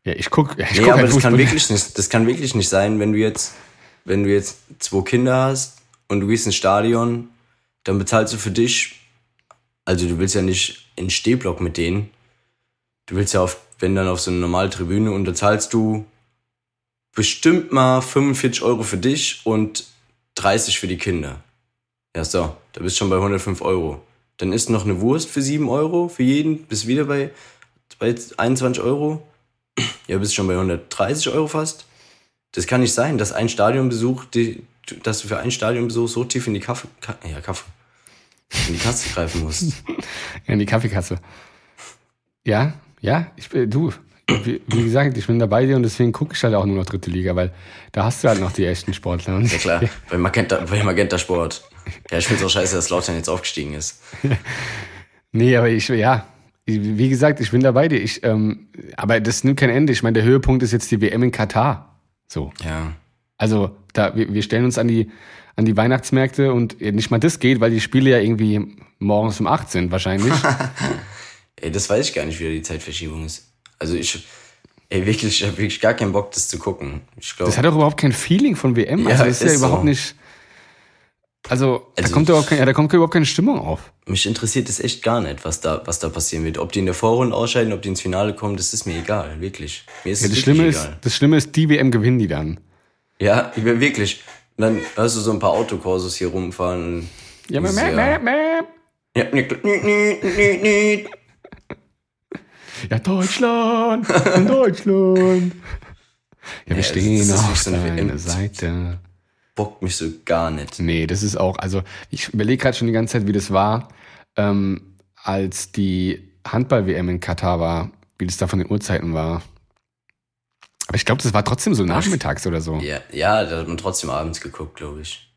Ja, ich guck, ja, ich Nee, guck aber halt das kann wirklich nicht, das kann wirklich nicht sein, wenn du jetzt, wenn du jetzt zwei Kinder hast und du gehst ins Stadion, dann bezahlst du für dich, also du willst ja nicht in Stehblock mit denen, du willst ja auf, wenn dann auf so eine normale Tribüne und da zahlst du bestimmt mal 45 Euro für dich und 30 für die Kinder. Ja, so, da bist du schon bei 105 Euro. Dann ist noch eine Wurst für 7 Euro für jeden, bist wieder bei, bei 21 Euro. Ja, bist schon bei 130 Euro fast. Das kann nicht sein, dass ein Stadionbesuch, die, dass du für einen Stadionbesuch so tief in die Kaffee, Ka, ja, Kaffee, in die Kasse greifen musst. Ja, in die Kaffeekasse. Ja, ja, ich bin, du, wie, wie gesagt, ich bin da bei dir und deswegen gucke ich halt auch nur noch dritte Liga, weil da hast du halt noch die echten Sportler. Und Ja klar, bei Magenta, bei Magenta Sport. Ja, ich find's auch scheiße, dass Lautern jetzt aufgestiegen ist. Nee, aber ich, ja, wie gesagt, ich bin da bei dir. Ich, ähm, aber das nimmt kein Ende. Ich meine, der Höhepunkt ist jetzt die WM in Katar. So. Ja. Also, da, wir, wir stellen uns an die, an die Weihnachtsmärkte und nicht mal das geht, weil die Spiele ja irgendwie morgens um 8 sind, wahrscheinlich. Ey, das weiß ich gar nicht, wie da die Zeitverschiebung ist. Also ich, ey, wirklich, ich habe wirklich gar keinen Bock, das zu gucken. Ich glaube, Das hat doch überhaupt kein Feeling von WM. Ja, Also, das ist, ja ist so. überhaupt nicht. Also, da Also- kommt überhaupt kein, ja, da kommt überhaupt keine Stimmung auf. mich interessiert es echt gar nicht, was da, was da passieren wird. Ob die in der Vorrunde ausscheiden, ob die ins Finale kommen, das ist mir egal, wirklich. Mir ist Ja, das Schlimme ist, egal. das Schlimme ist, die WM gewinnen die dann. Ja, ich bin wirklich. Und dann hast du so ein paar Autokursus hier rumfahren. Ja, mäh, mäh, mäh. Ja. Ja, Deutschland, Deutschland. Ja, wir Ja, stehen das auf so eine deiner. Seite. Bockt mich so gar nicht. Nee, das ist auch, also ich überlege gerade schon die ganze Zeit, wie das war, ähm, als die Handball-WM in Katar war, wie das da von den Uhrzeiten war. Aber ich glaube, das war trotzdem so nachmittags oder so. Ja, ja, da hat man trotzdem abends geguckt, glaube ich.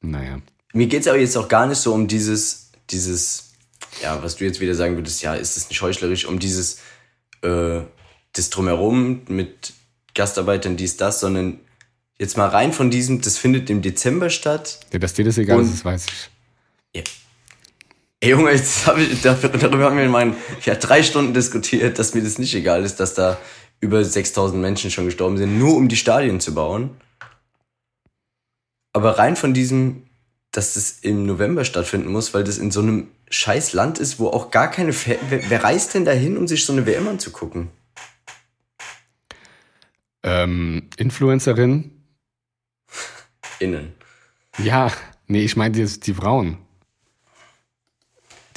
Naja. Mir geht's aber jetzt auch gar nicht so um dieses, dieses, ja, was du jetzt wieder sagen würdest, ja, ist das nicht heuchlerisch, um dieses, äh, das Drumherum mit Gastarbeitern, dies, das, sondern jetzt mal rein von diesem, das findet im Dezember statt. Ja, dass dir das egal ist, das weiß ich. Ja. Ey Junge, jetzt hab ich, darüber haben wir in meinen, ja, drei Stunden diskutiert, dass mir das nicht egal ist, dass da über 6000 Menschen schon gestorben sind, nur um die Stadien zu bauen. Aber rein von diesem, dass das im November stattfinden muss, weil das in so einem scheiß Land ist, wo auch gar keine, Fa wer, wer reist denn dahin, um sich so eine WM anzugucken? Ähm, Influencerin? Innen. Ja, nee, ich meine die, die Frauen.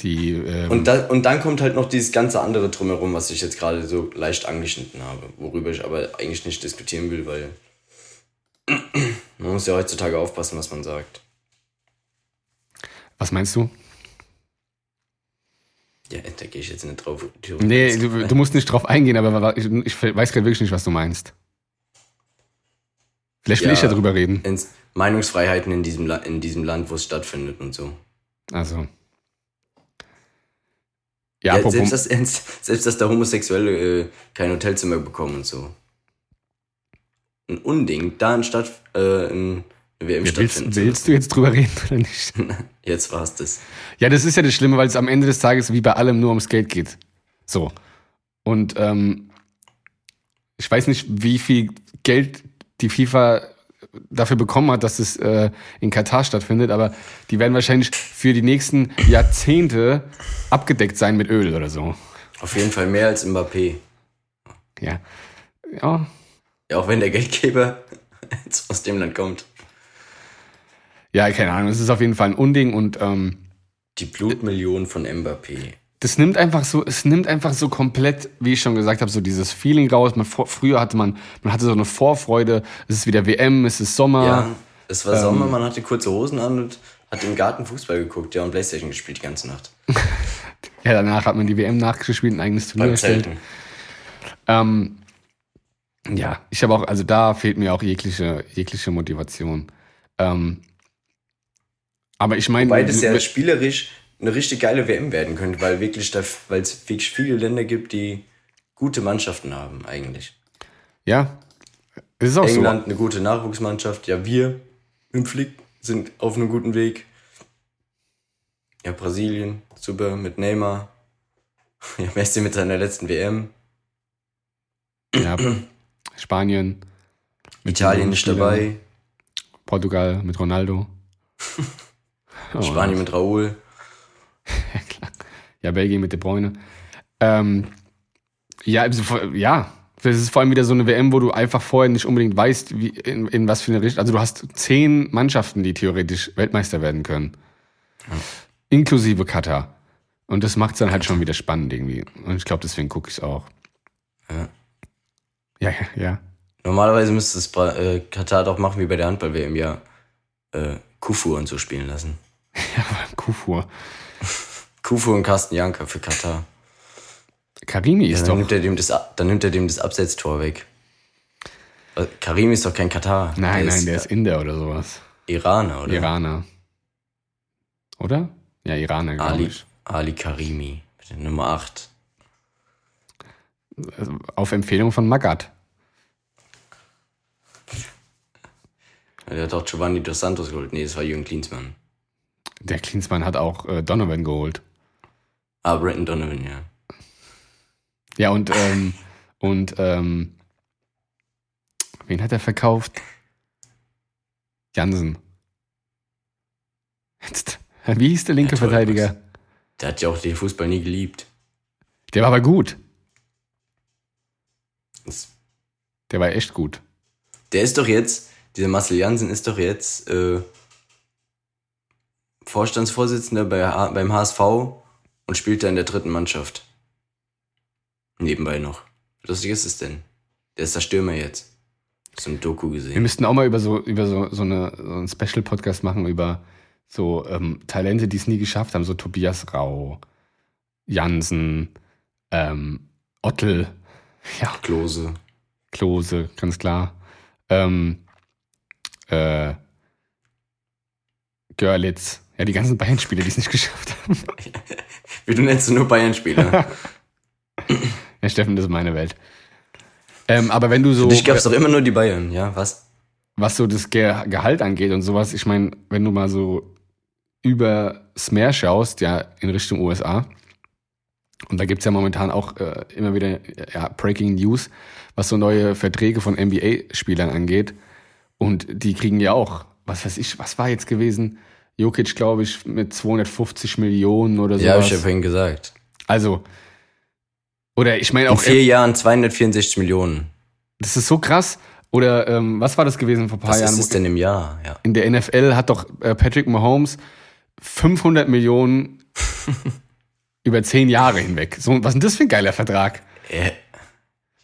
Die, ähm, Und, da, und dann kommt halt noch dieses ganze andere drumherum, was ich jetzt gerade so leicht angeschnitten habe, worüber ich aber eigentlich nicht diskutieren will, weil man muss ja heutzutage aufpassen, was man sagt. was meinst du? Ja, da gehe ich jetzt nicht drauf. Nee, du, du musst nicht drauf eingehen, aber ich, ich weiß gerade wirklich nicht, was du meinst. Vielleicht will Ja. ich ja drüber reden. Meinungsfreiheiten in diesem, La in diesem Land, wo es stattfindet und so. Also. Ja, Ja, selbst, dass, selbst, dass da Homosexuelle äh, kein Hotelzimmer bekommen und so. Ein Unding, da anstatt äh, ein WM ja, willst, willst du jetzt drüber reden oder nicht? Jetzt war's das. Ja, das ist ja das Schlimme, weil es am Ende des Tages wie bei allem nur ums Geld geht. So. Und ähm, ich weiß nicht, wie viel Geld die FIFA dafür bekommen hat, dass es äh, in Katar stattfindet, aber die werden wahrscheinlich für die nächsten Jahrzehnte abgedeckt sein mit Öl oder so. Auf jeden Fall mehr als Mbappé. Ja. Ja. Ja, auch wenn der Geldgeber jetzt aus dem Land kommt. Ja, keine Ahnung. Es ist auf jeden Fall ein Unding und ähm, Die Blutmillion von Mbappé. Das nimmt einfach so, es nimmt einfach so komplett, wie ich schon gesagt habe, so dieses Feeling raus. Man, früher hatte man, man hatte so eine Vorfreude. Es ist wieder WM, es ist Sommer. Ja, es war ähm, Sommer, man hatte kurze Hosen an und hat im Garten Fußball geguckt, ja, und Playstation gespielt die ganze Nacht. Ja, danach hat man die WM nachgespielt, ein eigenes Turnier erstellt. Ähm, ja, ich habe auch, also da fehlt mir auch jegliche, jegliche Motivation. Ähm, aber ich meine, Weil das ja spielerisch eine richtig geile WM werden könnte, weil wirklich da, weil es wirklich viele Länder gibt, die gute Mannschaften haben, eigentlich. ja, es ist auch England eine gute Nachwuchsmannschaft, ja, wir im Flick sind auf einem guten Weg. Ja, Brasilien, super, mit Neymar. Ja, Messi mit seiner letzten WM. so. Ja, Spanien, Italien ist dabei. Portugal mit Ronaldo. Oh, Spanien mit Raúl. Ja, Belgien mit De Bruyne. Ähm, ja, also, ja, das ist vor allem wieder so eine WM, wo du einfach vorher nicht unbedingt weißt, wie, in, in was für eine Richtung. Also du hast zehn Mannschaften, die theoretisch Weltmeister werden können. Inklusive Katar. Und das macht es dann halt schon wieder spannend irgendwie. Und ich glaube, deswegen gucke ich es auch. Ja. Ja, ja, ja. Normalerweise müsste es äh, Katar doch machen wie bei der Handball-WM, ja. Äh, Kufu und so spielen lassen. Ja, Kufur. Kufu und Carsten Janka für Katar. Karimi Ja, ist dann, doch. nimmt er dem das, dann nimmt er dem das Absetztor weg. Äh, Karim ist doch kein Katar. Nein, nein, der äh, ist Inder oder sowas. Iraner, oder? Iraner. Oder? Ja, Iraner, glaube Ali, ich. Ali Karimi, Nummer 8. Auf Empfehlung von Magat. Der hat auch Giovanni Dos Santos geholt. Nee, das war Jürgen Klinsmann. Der Klinsmann hat auch äh, Donovan geholt. Ah, Brenton Donovan, ja. Ja, und, ähm, und ähm, wen hat er verkauft? Jansen. Jetzt, wie hieß der linke Ja, toll, Verteidiger? Der hat ja auch den Fußball nie geliebt. Der war aber gut. Das- Der war echt gut. Der ist doch jetzt, dieser Marcel Jansen ist doch jetzt äh, Vorstandsvorsitzender bei, beim HSV und spielt da in der dritten Mannschaft. Nebenbei noch. Wie lustig ist es denn? Der ist der Stürmer jetzt. So ein Doku Wir gesehen. müssten auch mal über so, über so, so, eine, so einen Special-Podcast machen über so ähm, Talente, die es nie geschafft haben. So Tobias Rau, Jansen, ähm, Ottel, ja, Klose. Klose, ganz klar. Ähm, äh, Görlitz. Ja, die ganzen Bayern-Spieler, die es nicht geschafft haben. Wie du nennst du nur Bayern-Spieler. ja, Steffen, das ist meine Welt. Ähm, aber wenn du so, Für dich gab's doch immer nur die Bayern, ja? Was? was so das Ge Gehalt angeht und sowas, ich meine, wenn du mal so über Smash schaust, ja, in Richtung USA, und da gibt's ja momentan auch äh, immer wieder ja, Breaking News, was so neue Verträge von NBA-Spielern angeht. Und die kriegen ja auch, was weiß ich, was war jetzt gewesen? Jokic, glaube ich, mit 250 Millionen oder sowas. Ja, hab ich ja vorhin gesagt. Also, oder ich meine In auch, vier Jahren 264 Millionen. das ist so krass. Oder ähm, was war das gewesen vor ein paar Was Jahren? ist es denn im Jahr? Ja. In der NFL hat doch äh, Patrick Mahomes 500 Millionen über 10 Jahre hinweg. So, was ist denn das für ein geiler Vertrag? Ja,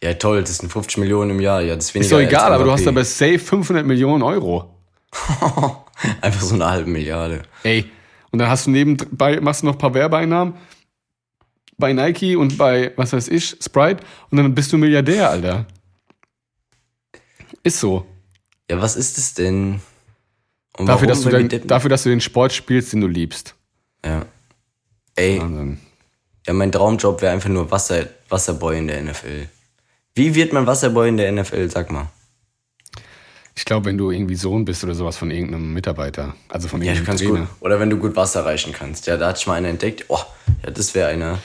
ja, toll, das sind 50 Millionen im Jahr. Ja, das ist weniger Ist doch egal, aber du hast aber safe 500 Millionen Euro. Einfach so eine halbe Milliarde. Ey. Und dann hast du nebenbei, machst du noch ein paar Werbeeinnahmen bei Nike und bei, was weiß ich, Sprite und dann bist du Milliardär, Alter. Ist so. Ja, was ist es denn? Und Dafür, dass du den, dafür, dass du den Sport spielst, den du liebst. Ja. Ey, Wahnsinn. ja, mein Traumjob wäre einfach nur Wasser, Wasserboy in der NFL. Wie wird man Wasserboy in der NFL? Sag mal. Ich glaube, wenn du irgendwie Sohn bist oder sowas von irgendeinem Mitarbeiter, also von Ja, irgendeinem Trainer. gut. Oder wenn du gut Wasser reichen kannst. Ja, da hat schon mal einer entdeckt. Oh, ja, das wäre einer.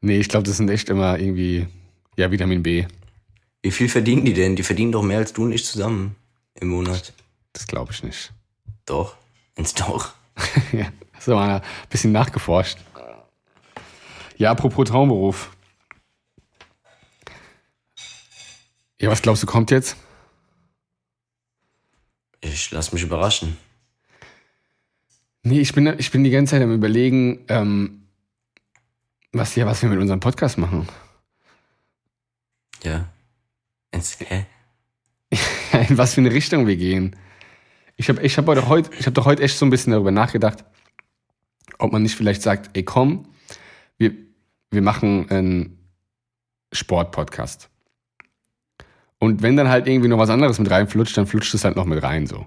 Nee, ich glaube, das sind echt immer irgendwie, ja, Vitamin B. Wie viel verdienen die denn? Die verdienen doch mehr als du und ich zusammen im Monat. Das glaube ich nicht. Doch. Ins doch. ja, hast du mal ein bisschen nachgeforscht. Ja, apropos Traumberuf. Ja, was glaubst du, kommt jetzt? Ich lass mich überraschen. Nee, ich bin, ich bin die ganze Zeit am überlegen, ähm, was, ja, was wir mit unserem Podcast machen. Ja. Ins, hä? In was für eine Richtung wir gehen. Ich habe ich hab heute, heute, ich hab doch heute echt so ein bisschen darüber nachgedacht, ob man nicht vielleicht sagt, ey komm, wir, wir machen einen Sportpodcast. Und wenn dann halt irgendwie noch was anderes mit reinflutscht, dann flutscht es halt noch mit rein so.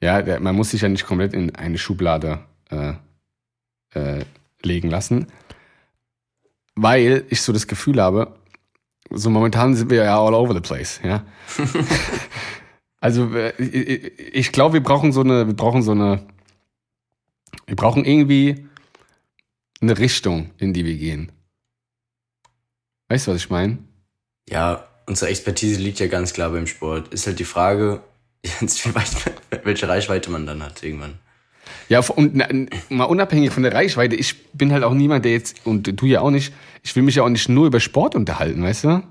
Ja, der, man muss sich ja nicht komplett in eine Schublade äh, äh, legen lassen, weil ich so das Gefühl habe, so momentan sind wir ja all over the place, ja. also äh, ich glaube, wir brauchen so eine, wir brauchen so eine, wir brauchen irgendwie eine Richtung, in die wir gehen. Weißt du, was ich meine? Ja, unsere Expertise liegt ja ganz klar beim Sport. Ist halt die Frage, weit, welche Reichweite man dann hat irgendwann. Ja, und mal unabhängig von der Reichweite, ich bin halt auch niemand, der jetzt, und du ja auch nicht, ich will mich ja auch nicht nur über Sport unterhalten, weißt du?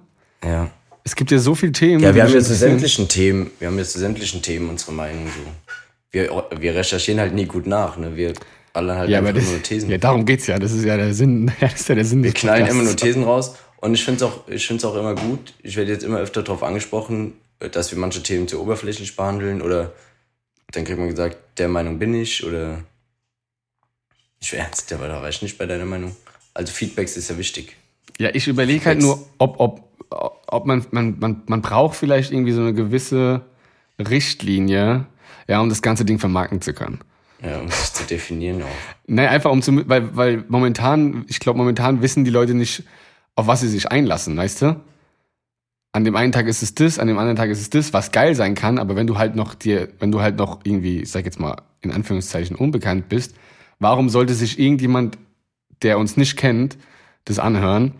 Ja. Es gibt ja so viele Themen. Ja, wir haben jetzt zu sämtlichen Themen, wir haben jetzt zu sämtlichen Themen unsere Meinung so. Wir, wir recherchieren halt nie gut nach, ne? Wir alle halt ja, aber das, nur Thesen. Ja, darum geht's ja. Das ist ja der Sinn. Das ist ja der Sinn wir knallen immer nur Thesen raus. Und ich finde es auch, ich find's auch immer gut. Ich werde jetzt immer öfter darauf angesprochen, dass wir manche Themen zu oberflächlich behandeln oder dann kriegt man gesagt, der Meinung bin ich oder ich wäre ernst, der war da war ich nicht bei deiner Meinung. Also Feedbacks ist ja wichtig. Ja, ich überlege halt nur, ob, ob, ob man, man, man, man braucht vielleicht irgendwie so eine gewisse Richtlinie, ja, um das ganze Ding vermarkten zu können. Ja, um sich zu definieren auch. Nein, einfach um zu, weil, weil momentan, ich glaube, momentan wissen die Leute nicht, auf was sie sich einlassen, weißt du? An dem einen Tag ist es das, an dem anderen Tag ist es das, was geil sein kann, aber wenn du halt noch dir, wenn du halt noch irgendwie, ich sag jetzt mal, in Anführungszeichen unbekannt bist, warum sollte sich irgendjemand, der uns nicht kennt, das anhören?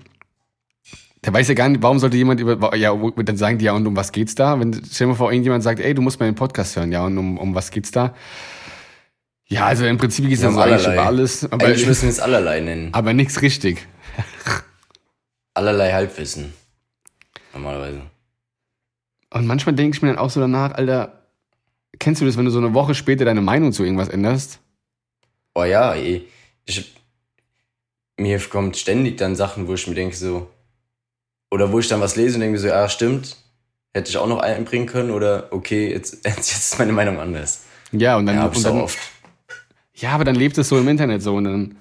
Der weiß ja gar nicht, warum sollte jemand über, ja, dann sagen die ja, und um was geht's da? Wenn, stell dir mal vor, irgendjemand sagt, ey, du musst mal den Podcast hören, ja, und um, um was geht's da? Ja, also im Prinzip geht es um eigentlich über alles. Aber eigentlich müssen wir es allerlei nennen. Aber nichts richtig. Allerlei Halbwissen. Normalerweise. Und manchmal denke ich mir dann auch so danach, Alter, kennst du das, wenn du so eine Woche später deine Meinung zu irgendwas änderst? Oh ja, ey. Ich, mir kommt ständig dann Sachen, wo ich mir denke so, oder wo ich dann was lese und denke so, ja, stimmt, hätte ich auch noch einbringen können oder okay, jetzt, jetzt ist meine Meinung anders. Ja, und dann, ja, und dann oft. Ja, aber dann lebt es so im Internet so und dann,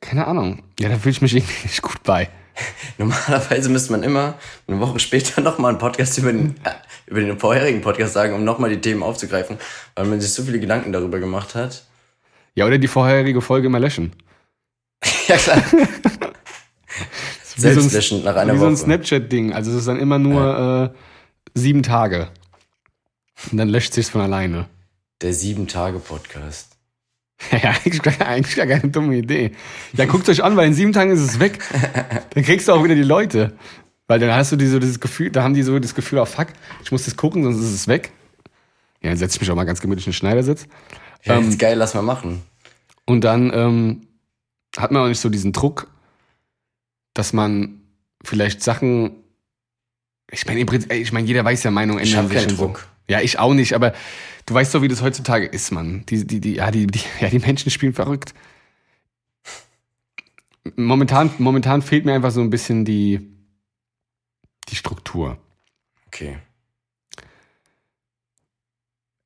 keine Ahnung. Ja, da fühle ich mich irgendwie nicht gut bei. Normalerweise müsste man immer eine Woche später nochmal einen Podcast über den, äh, über den vorherigen Podcast sagen, um nochmal die Themen aufzugreifen, weil man sich so viele Gedanken darüber gemacht hat. Ja, oder die vorherige Folge mal löschen. ja, klar. Selbst löschen nach einer wie Woche. Wie so ein Snapchat-Ding. Also es ist dann immer nur ja. äh, sieben Tage. Und dann löscht sich's von alleine. Der Sieben-Tage-Podcast. Ja, eigentlich, eigentlich gar keine dumme Idee. Ja, guckt euch an, weil in sieben Tagen ist es weg. Dann kriegst du auch wieder die Leute. Weil dann hast du die so dieses Gefühl, da haben die so das Gefühl, oh fuck, ich muss das gucken, sonst ist es weg. Ja, dann setze ich mich auch mal ganz gemütlich in den Schneidersitz. Ja, ähm, ist geil, lass mal machen. Und dann ähm, hat man auch nicht so diesen Druck, dass man vielleicht Sachen. Ich meine, ich meine, jeder weiß ja Meinung ändern sich und Druck. so. Ja, ich auch nicht, aber du weißt doch, wie das heutzutage ist, Mann. Die, die, die, ja, die, die, ja, die Menschen spielen verrückt. Momentan, momentan fehlt mir einfach so ein bisschen die, die Struktur. Okay.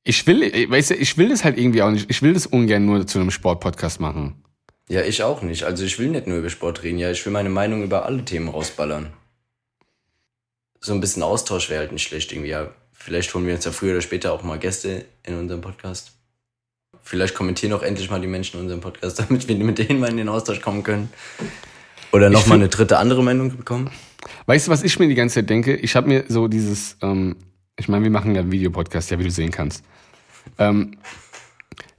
Ich will, weißt du, ich will das halt irgendwie auch nicht. Ich will das ungern nur zu einem Sportpodcast machen. Ja, ich auch nicht. Also ich will nicht nur über Sport reden. Ja, ich will meine Meinung über alle Themen rausballern. So ein bisschen Austausch wäre halt nicht schlecht irgendwie. Ja, Vielleicht holen wir uns ja früher oder später auch mal Gäste in unserem Podcast. Vielleicht kommentieren auch endlich mal die Menschen in unserem Podcast, damit wir mit denen mal in den Austausch kommen können. Oder nochmal eine dritte andere Meinung bekommen. Weißt du, was ich mir die ganze Zeit denke? Ich habe mir so dieses, ähm, ich meine, wir machen ja einen Videopodcast, ja, wie du sehen kannst. Ähm,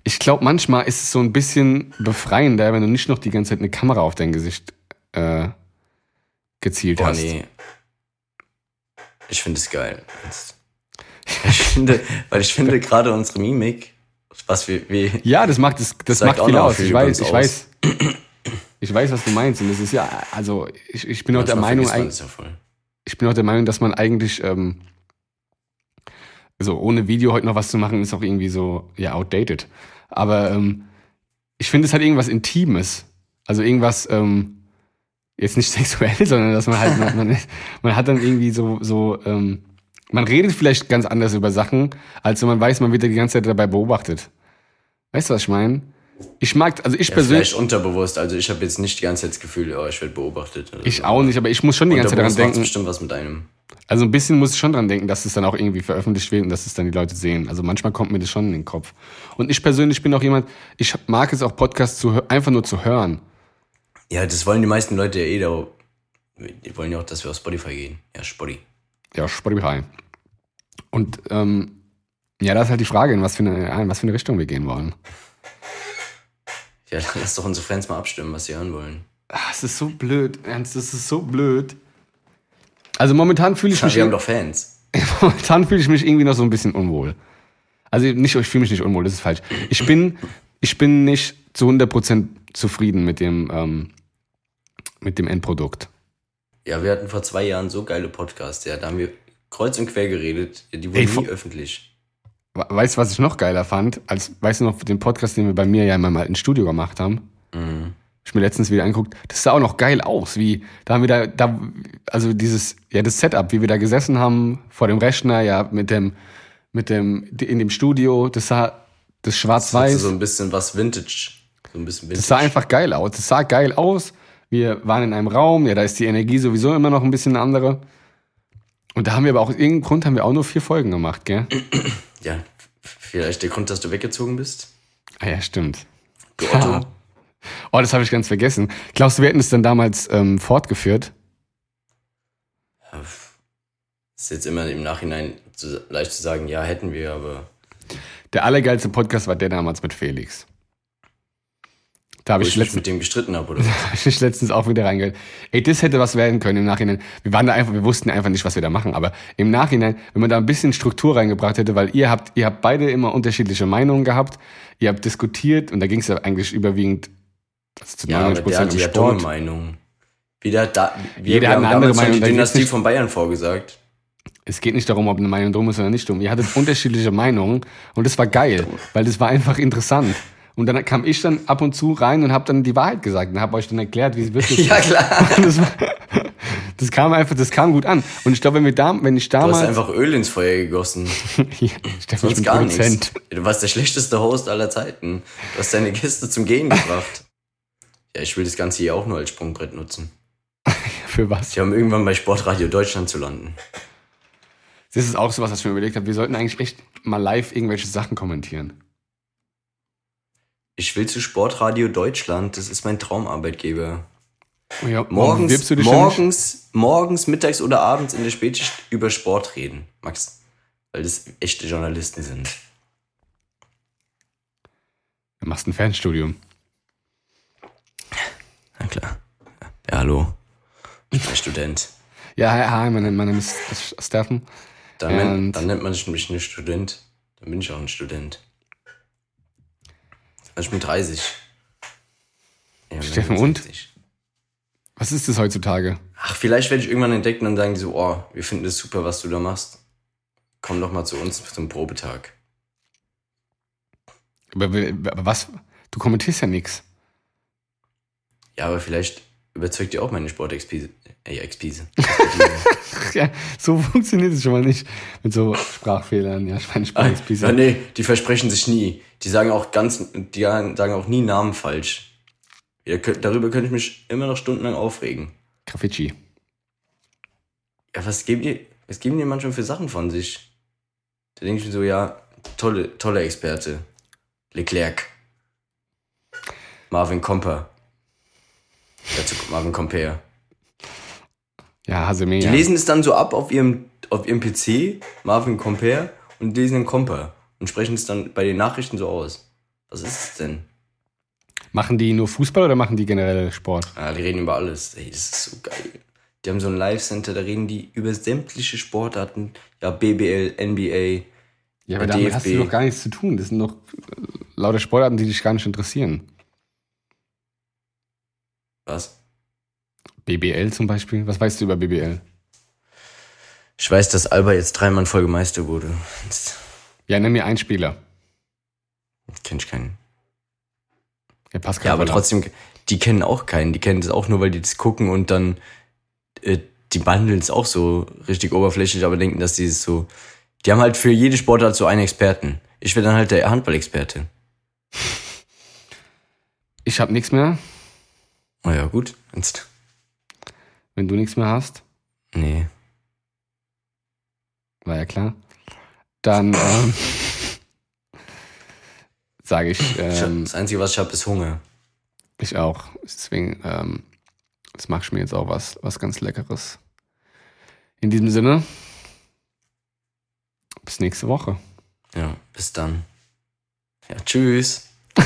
ich glaube, manchmal ist es so ein bisschen befreiender, wenn du nicht noch die ganze Zeit eine Kamera auf dein Gesicht äh, gezielt Boah, hast. Nee. Ich finde es geil. Jetzt ich finde, weil ich finde gerade unsere Mimik, was wir, wie ja, das macht das, das macht viel aus. Ich weiß, ich weiß, ich weiß, was du meinst. Und das ist ja, also ich, ich bin auch der Meinung, ja ich bin auch der Meinung, dass man eigentlich ähm, so ohne Video heute noch was zu machen, ist auch irgendwie so ja outdated. Aber ähm, ich finde, es hat irgendwas Intimes, also irgendwas ähm, jetzt nicht sexuell, sondern dass man halt man, man, man hat dann irgendwie so so ähm, man redet vielleicht ganz anders über Sachen, als wenn man weiß, man wird ja die ganze Zeit dabei beobachtet. Weißt du, was ich meine? Ich mag, also ich Ja, persönlich, vielleicht unterbewusst. Also ich habe jetzt nicht die ganze Zeit das Gefühl, oh, ich werde beobachtet. ich so. auch nicht, aber ich muss schon die ganze Zeit daran denken. bestimmt was mit einem. Also ein bisschen muss ich schon dran denken, dass es dann auch irgendwie veröffentlicht wird und dass es dann die Leute sehen. Also manchmal kommt mir das schon in den Kopf. Und ich persönlich bin auch jemand, ich mag es auch Podcasts zu, einfach nur zu hören. Ja, das wollen die meisten Leute ja eh. Da, die wollen ja auch, dass wir auf Spotify gehen. Ja, Spotti. Ja, Spotify. Und ähm, ja, da ist halt die Frage, in was für eine, in was für eine Richtung wir gehen wollen. Ja, lass doch unsere Fans mal abstimmen, was sie hören wollen. Ah, es ist so blöd, Ernst, es ist so blöd. Also momentan fühle ich mich Wir haben doch Fans. momentan fühle ich mich irgendwie noch so ein bisschen unwohl. Also nicht, ich fühle mich nicht unwohl, das ist falsch. Ich bin, ich bin nicht zu 100% zufrieden mit dem, ähm, mit dem Endprodukt. Ja, wir hatten vor zwei Jahren so geile Podcasts. Ja, da haben wir kreuz und quer geredet. Die wurden Ey, nie öffentlich. We- Weißt du, was ich noch geiler fand? Als, weißt du noch, den Podcast, den wir bei mir ja in meinem alten Studio gemacht haben? Mhm. Ich mir letztens wieder angeguckt, das sah auch noch geil aus, wie, da haben wir da, da, also dieses, ja, das Setup, wie wir da gesessen haben, vor dem Rechner, ja, mit dem, mit dem, in dem Studio, das sah, das Das schwarz-weiß, hatte so ein bisschen was Vintage. So ein bisschen Vintage. das sah einfach geil aus, das sah geil aus, wir waren in einem Raum, ja, da ist die Energie sowieso immer noch ein bisschen andere. Und da haben wir aber auch, aus irgendeinem Grund haben wir auch nur vier Folgen gemacht, gell? Ja, vielleicht der Grund, dass du weggezogen bist. Ah ja, stimmt. Du Otto. Oh, das habe ich ganz vergessen. Glaubst du, wir hätten es dann damals ähm, fortgeführt? Ist jetzt immer im Nachhinein zu, leicht zu sagen, ja, hätten wir, aber Der allergeilste Podcast war der damals mit Felix. Da habe ich, ich letztens, mit dem gestritten habe oder was. hab ich letztens auch wieder reingehört. Ey, das hätte was werden können im Nachhinein. Wir waren da einfach, wir wussten einfach nicht, was wir da machen. Aber im Nachhinein, wenn man da ein bisschen Struktur reingebracht hätte, weil ihr habt, ihr habt beide immer unterschiedliche Meinungen gehabt, ihr habt diskutiert und da ging es ja eigentlich überwiegend also zu Ja, aber 99 der Prozent um Sport. Meinung. Wieder da, wir, Jeder wir hat haben eine andere Meinung, die Dynastie nicht- von Bayern vorgesagt. Es geht nicht darum, ob eine Meinung dumm ist oder nicht dumm. Ihr hattet unterschiedliche Meinungen und das war geil, weil das war einfach interessant. Und dann kam ich dann ab und zu rein und habe dann die Wahrheit gesagt und habe euch dann erklärt, wie es wirklich Ja, klar. Das, war, das kam einfach, das kam gut an. Und ich glaube, wenn wir da, wenn ich Du hast damals, einfach Öl ins Feuer gegossen. Ja, Steffen, ich Sonst bin gar nichts. Du warst der schlechteste Host aller Zeiten. Du hast deine Gäste zum Gehen gebracht. Ja, ich will das Ganze hier auch nur als Sprungbrett nutzen. Für was? Die haben irgendwann bei Sportradio Deutschland zu landen. Das ist auch sowas, was ich mir überlegt habe. Wir sollten eigentlich echt mal live irgendwelche Sachen kommentieren. Ich will zu Sportradio Deutschland. Das ist mein Traumarbeitgeber. Ja, Morgens, morgens, morgens, mittags oder abends in der Spätschicht über Sport reden. Max. Weil das echte Journalisten sind. Du machst ein Fernstudium. Na klar. Ja, hallo. Ich bin Student. Ja, hi, hi mein, mein Name ist Steffen. Dann, dann nennt man mich nicht Student. Dann bin ich auch ein Student. Ich bin 30. Ja, Steffen, 69. Was ist das heutzutage? Ach, vielleicht werde ich irgendwann entdecken und dann sagen die so, oh, wir finden das super, was du da machst. Komm doch mal zu uns zum Probetag. Aber, aber was? Du kommentierst ja nichts. Ja, aber vielleicht überzeugt dir auch meine Sportexpise. Expise. Ja, so funktioniert es schon mal nicht mit so Sprachfehlern. Ja, ich meine, Sprachexpise. ja, nee, die versprechen sich nie. Die sagen auch ganz, die sagen auch nie Namen falsch. Ja, darüber könnte ich mich immer noch stundenlang aufregen. Graffiti. Ja, was geben die, was geben die manchmal für Sachen von sich? Da denke ich mir so, ja, tolle, toller Experte. Leclerc. Marvin Comper. Dazu Marvin Comper. Ja, Haseme. Die Ja. lesen es dann so ab auf ihrem, auf ihrem PC, Marvin Comper, und lesen den Comper und sprechen es dann bei den Nachrichten so aus. Was ist es denn? Machen die nur Fußball oder machen die generell Sport? Ja, die reden über alles. Ey, das ist so geil. Die haben so ein Live-Center, da reden die über sämtliche Sportarten. Ja, BBL, NBA. Ja, aber damit DFB. hast du doch gar nichts zu tun. Das sind doch äh, lauter Sportarten, die dich gar nicht interessieren. Was? BBL zum Beispiel. Was weißt du über BBL? Ich weiß, dass Alba jetzt dreimal in Folge Meister wurde. Ja, nenn mir einen Spieler. kenn ich keinen. Ja, Pascal. Ja, aber Völler. trotzdem, die kennen auch keinen. Die kennen das auch nur, weil die das gucken und dann äh, die behandeln es auch so richtig oberflächlich, aber denken, dass die es so. Die haben halt für jede Sportart so einen Experten. Ich wäre dann halt der Handballexperte. Ich habe nichts mehr. Na ja, gut. Jetzt. Wenn du nichts mehr hast, Nee. war ja klar. Dann ähm, sage ich, ähm, das Einzige, was ich habe, ist Hunger. ich auch. Deswegen, ähm, jetzt mach ich mir jetzt auch was, was ganz Leckeres. In diesem Sinne, bis nächste Woche. Ja, bis dann. Ja, tschüss.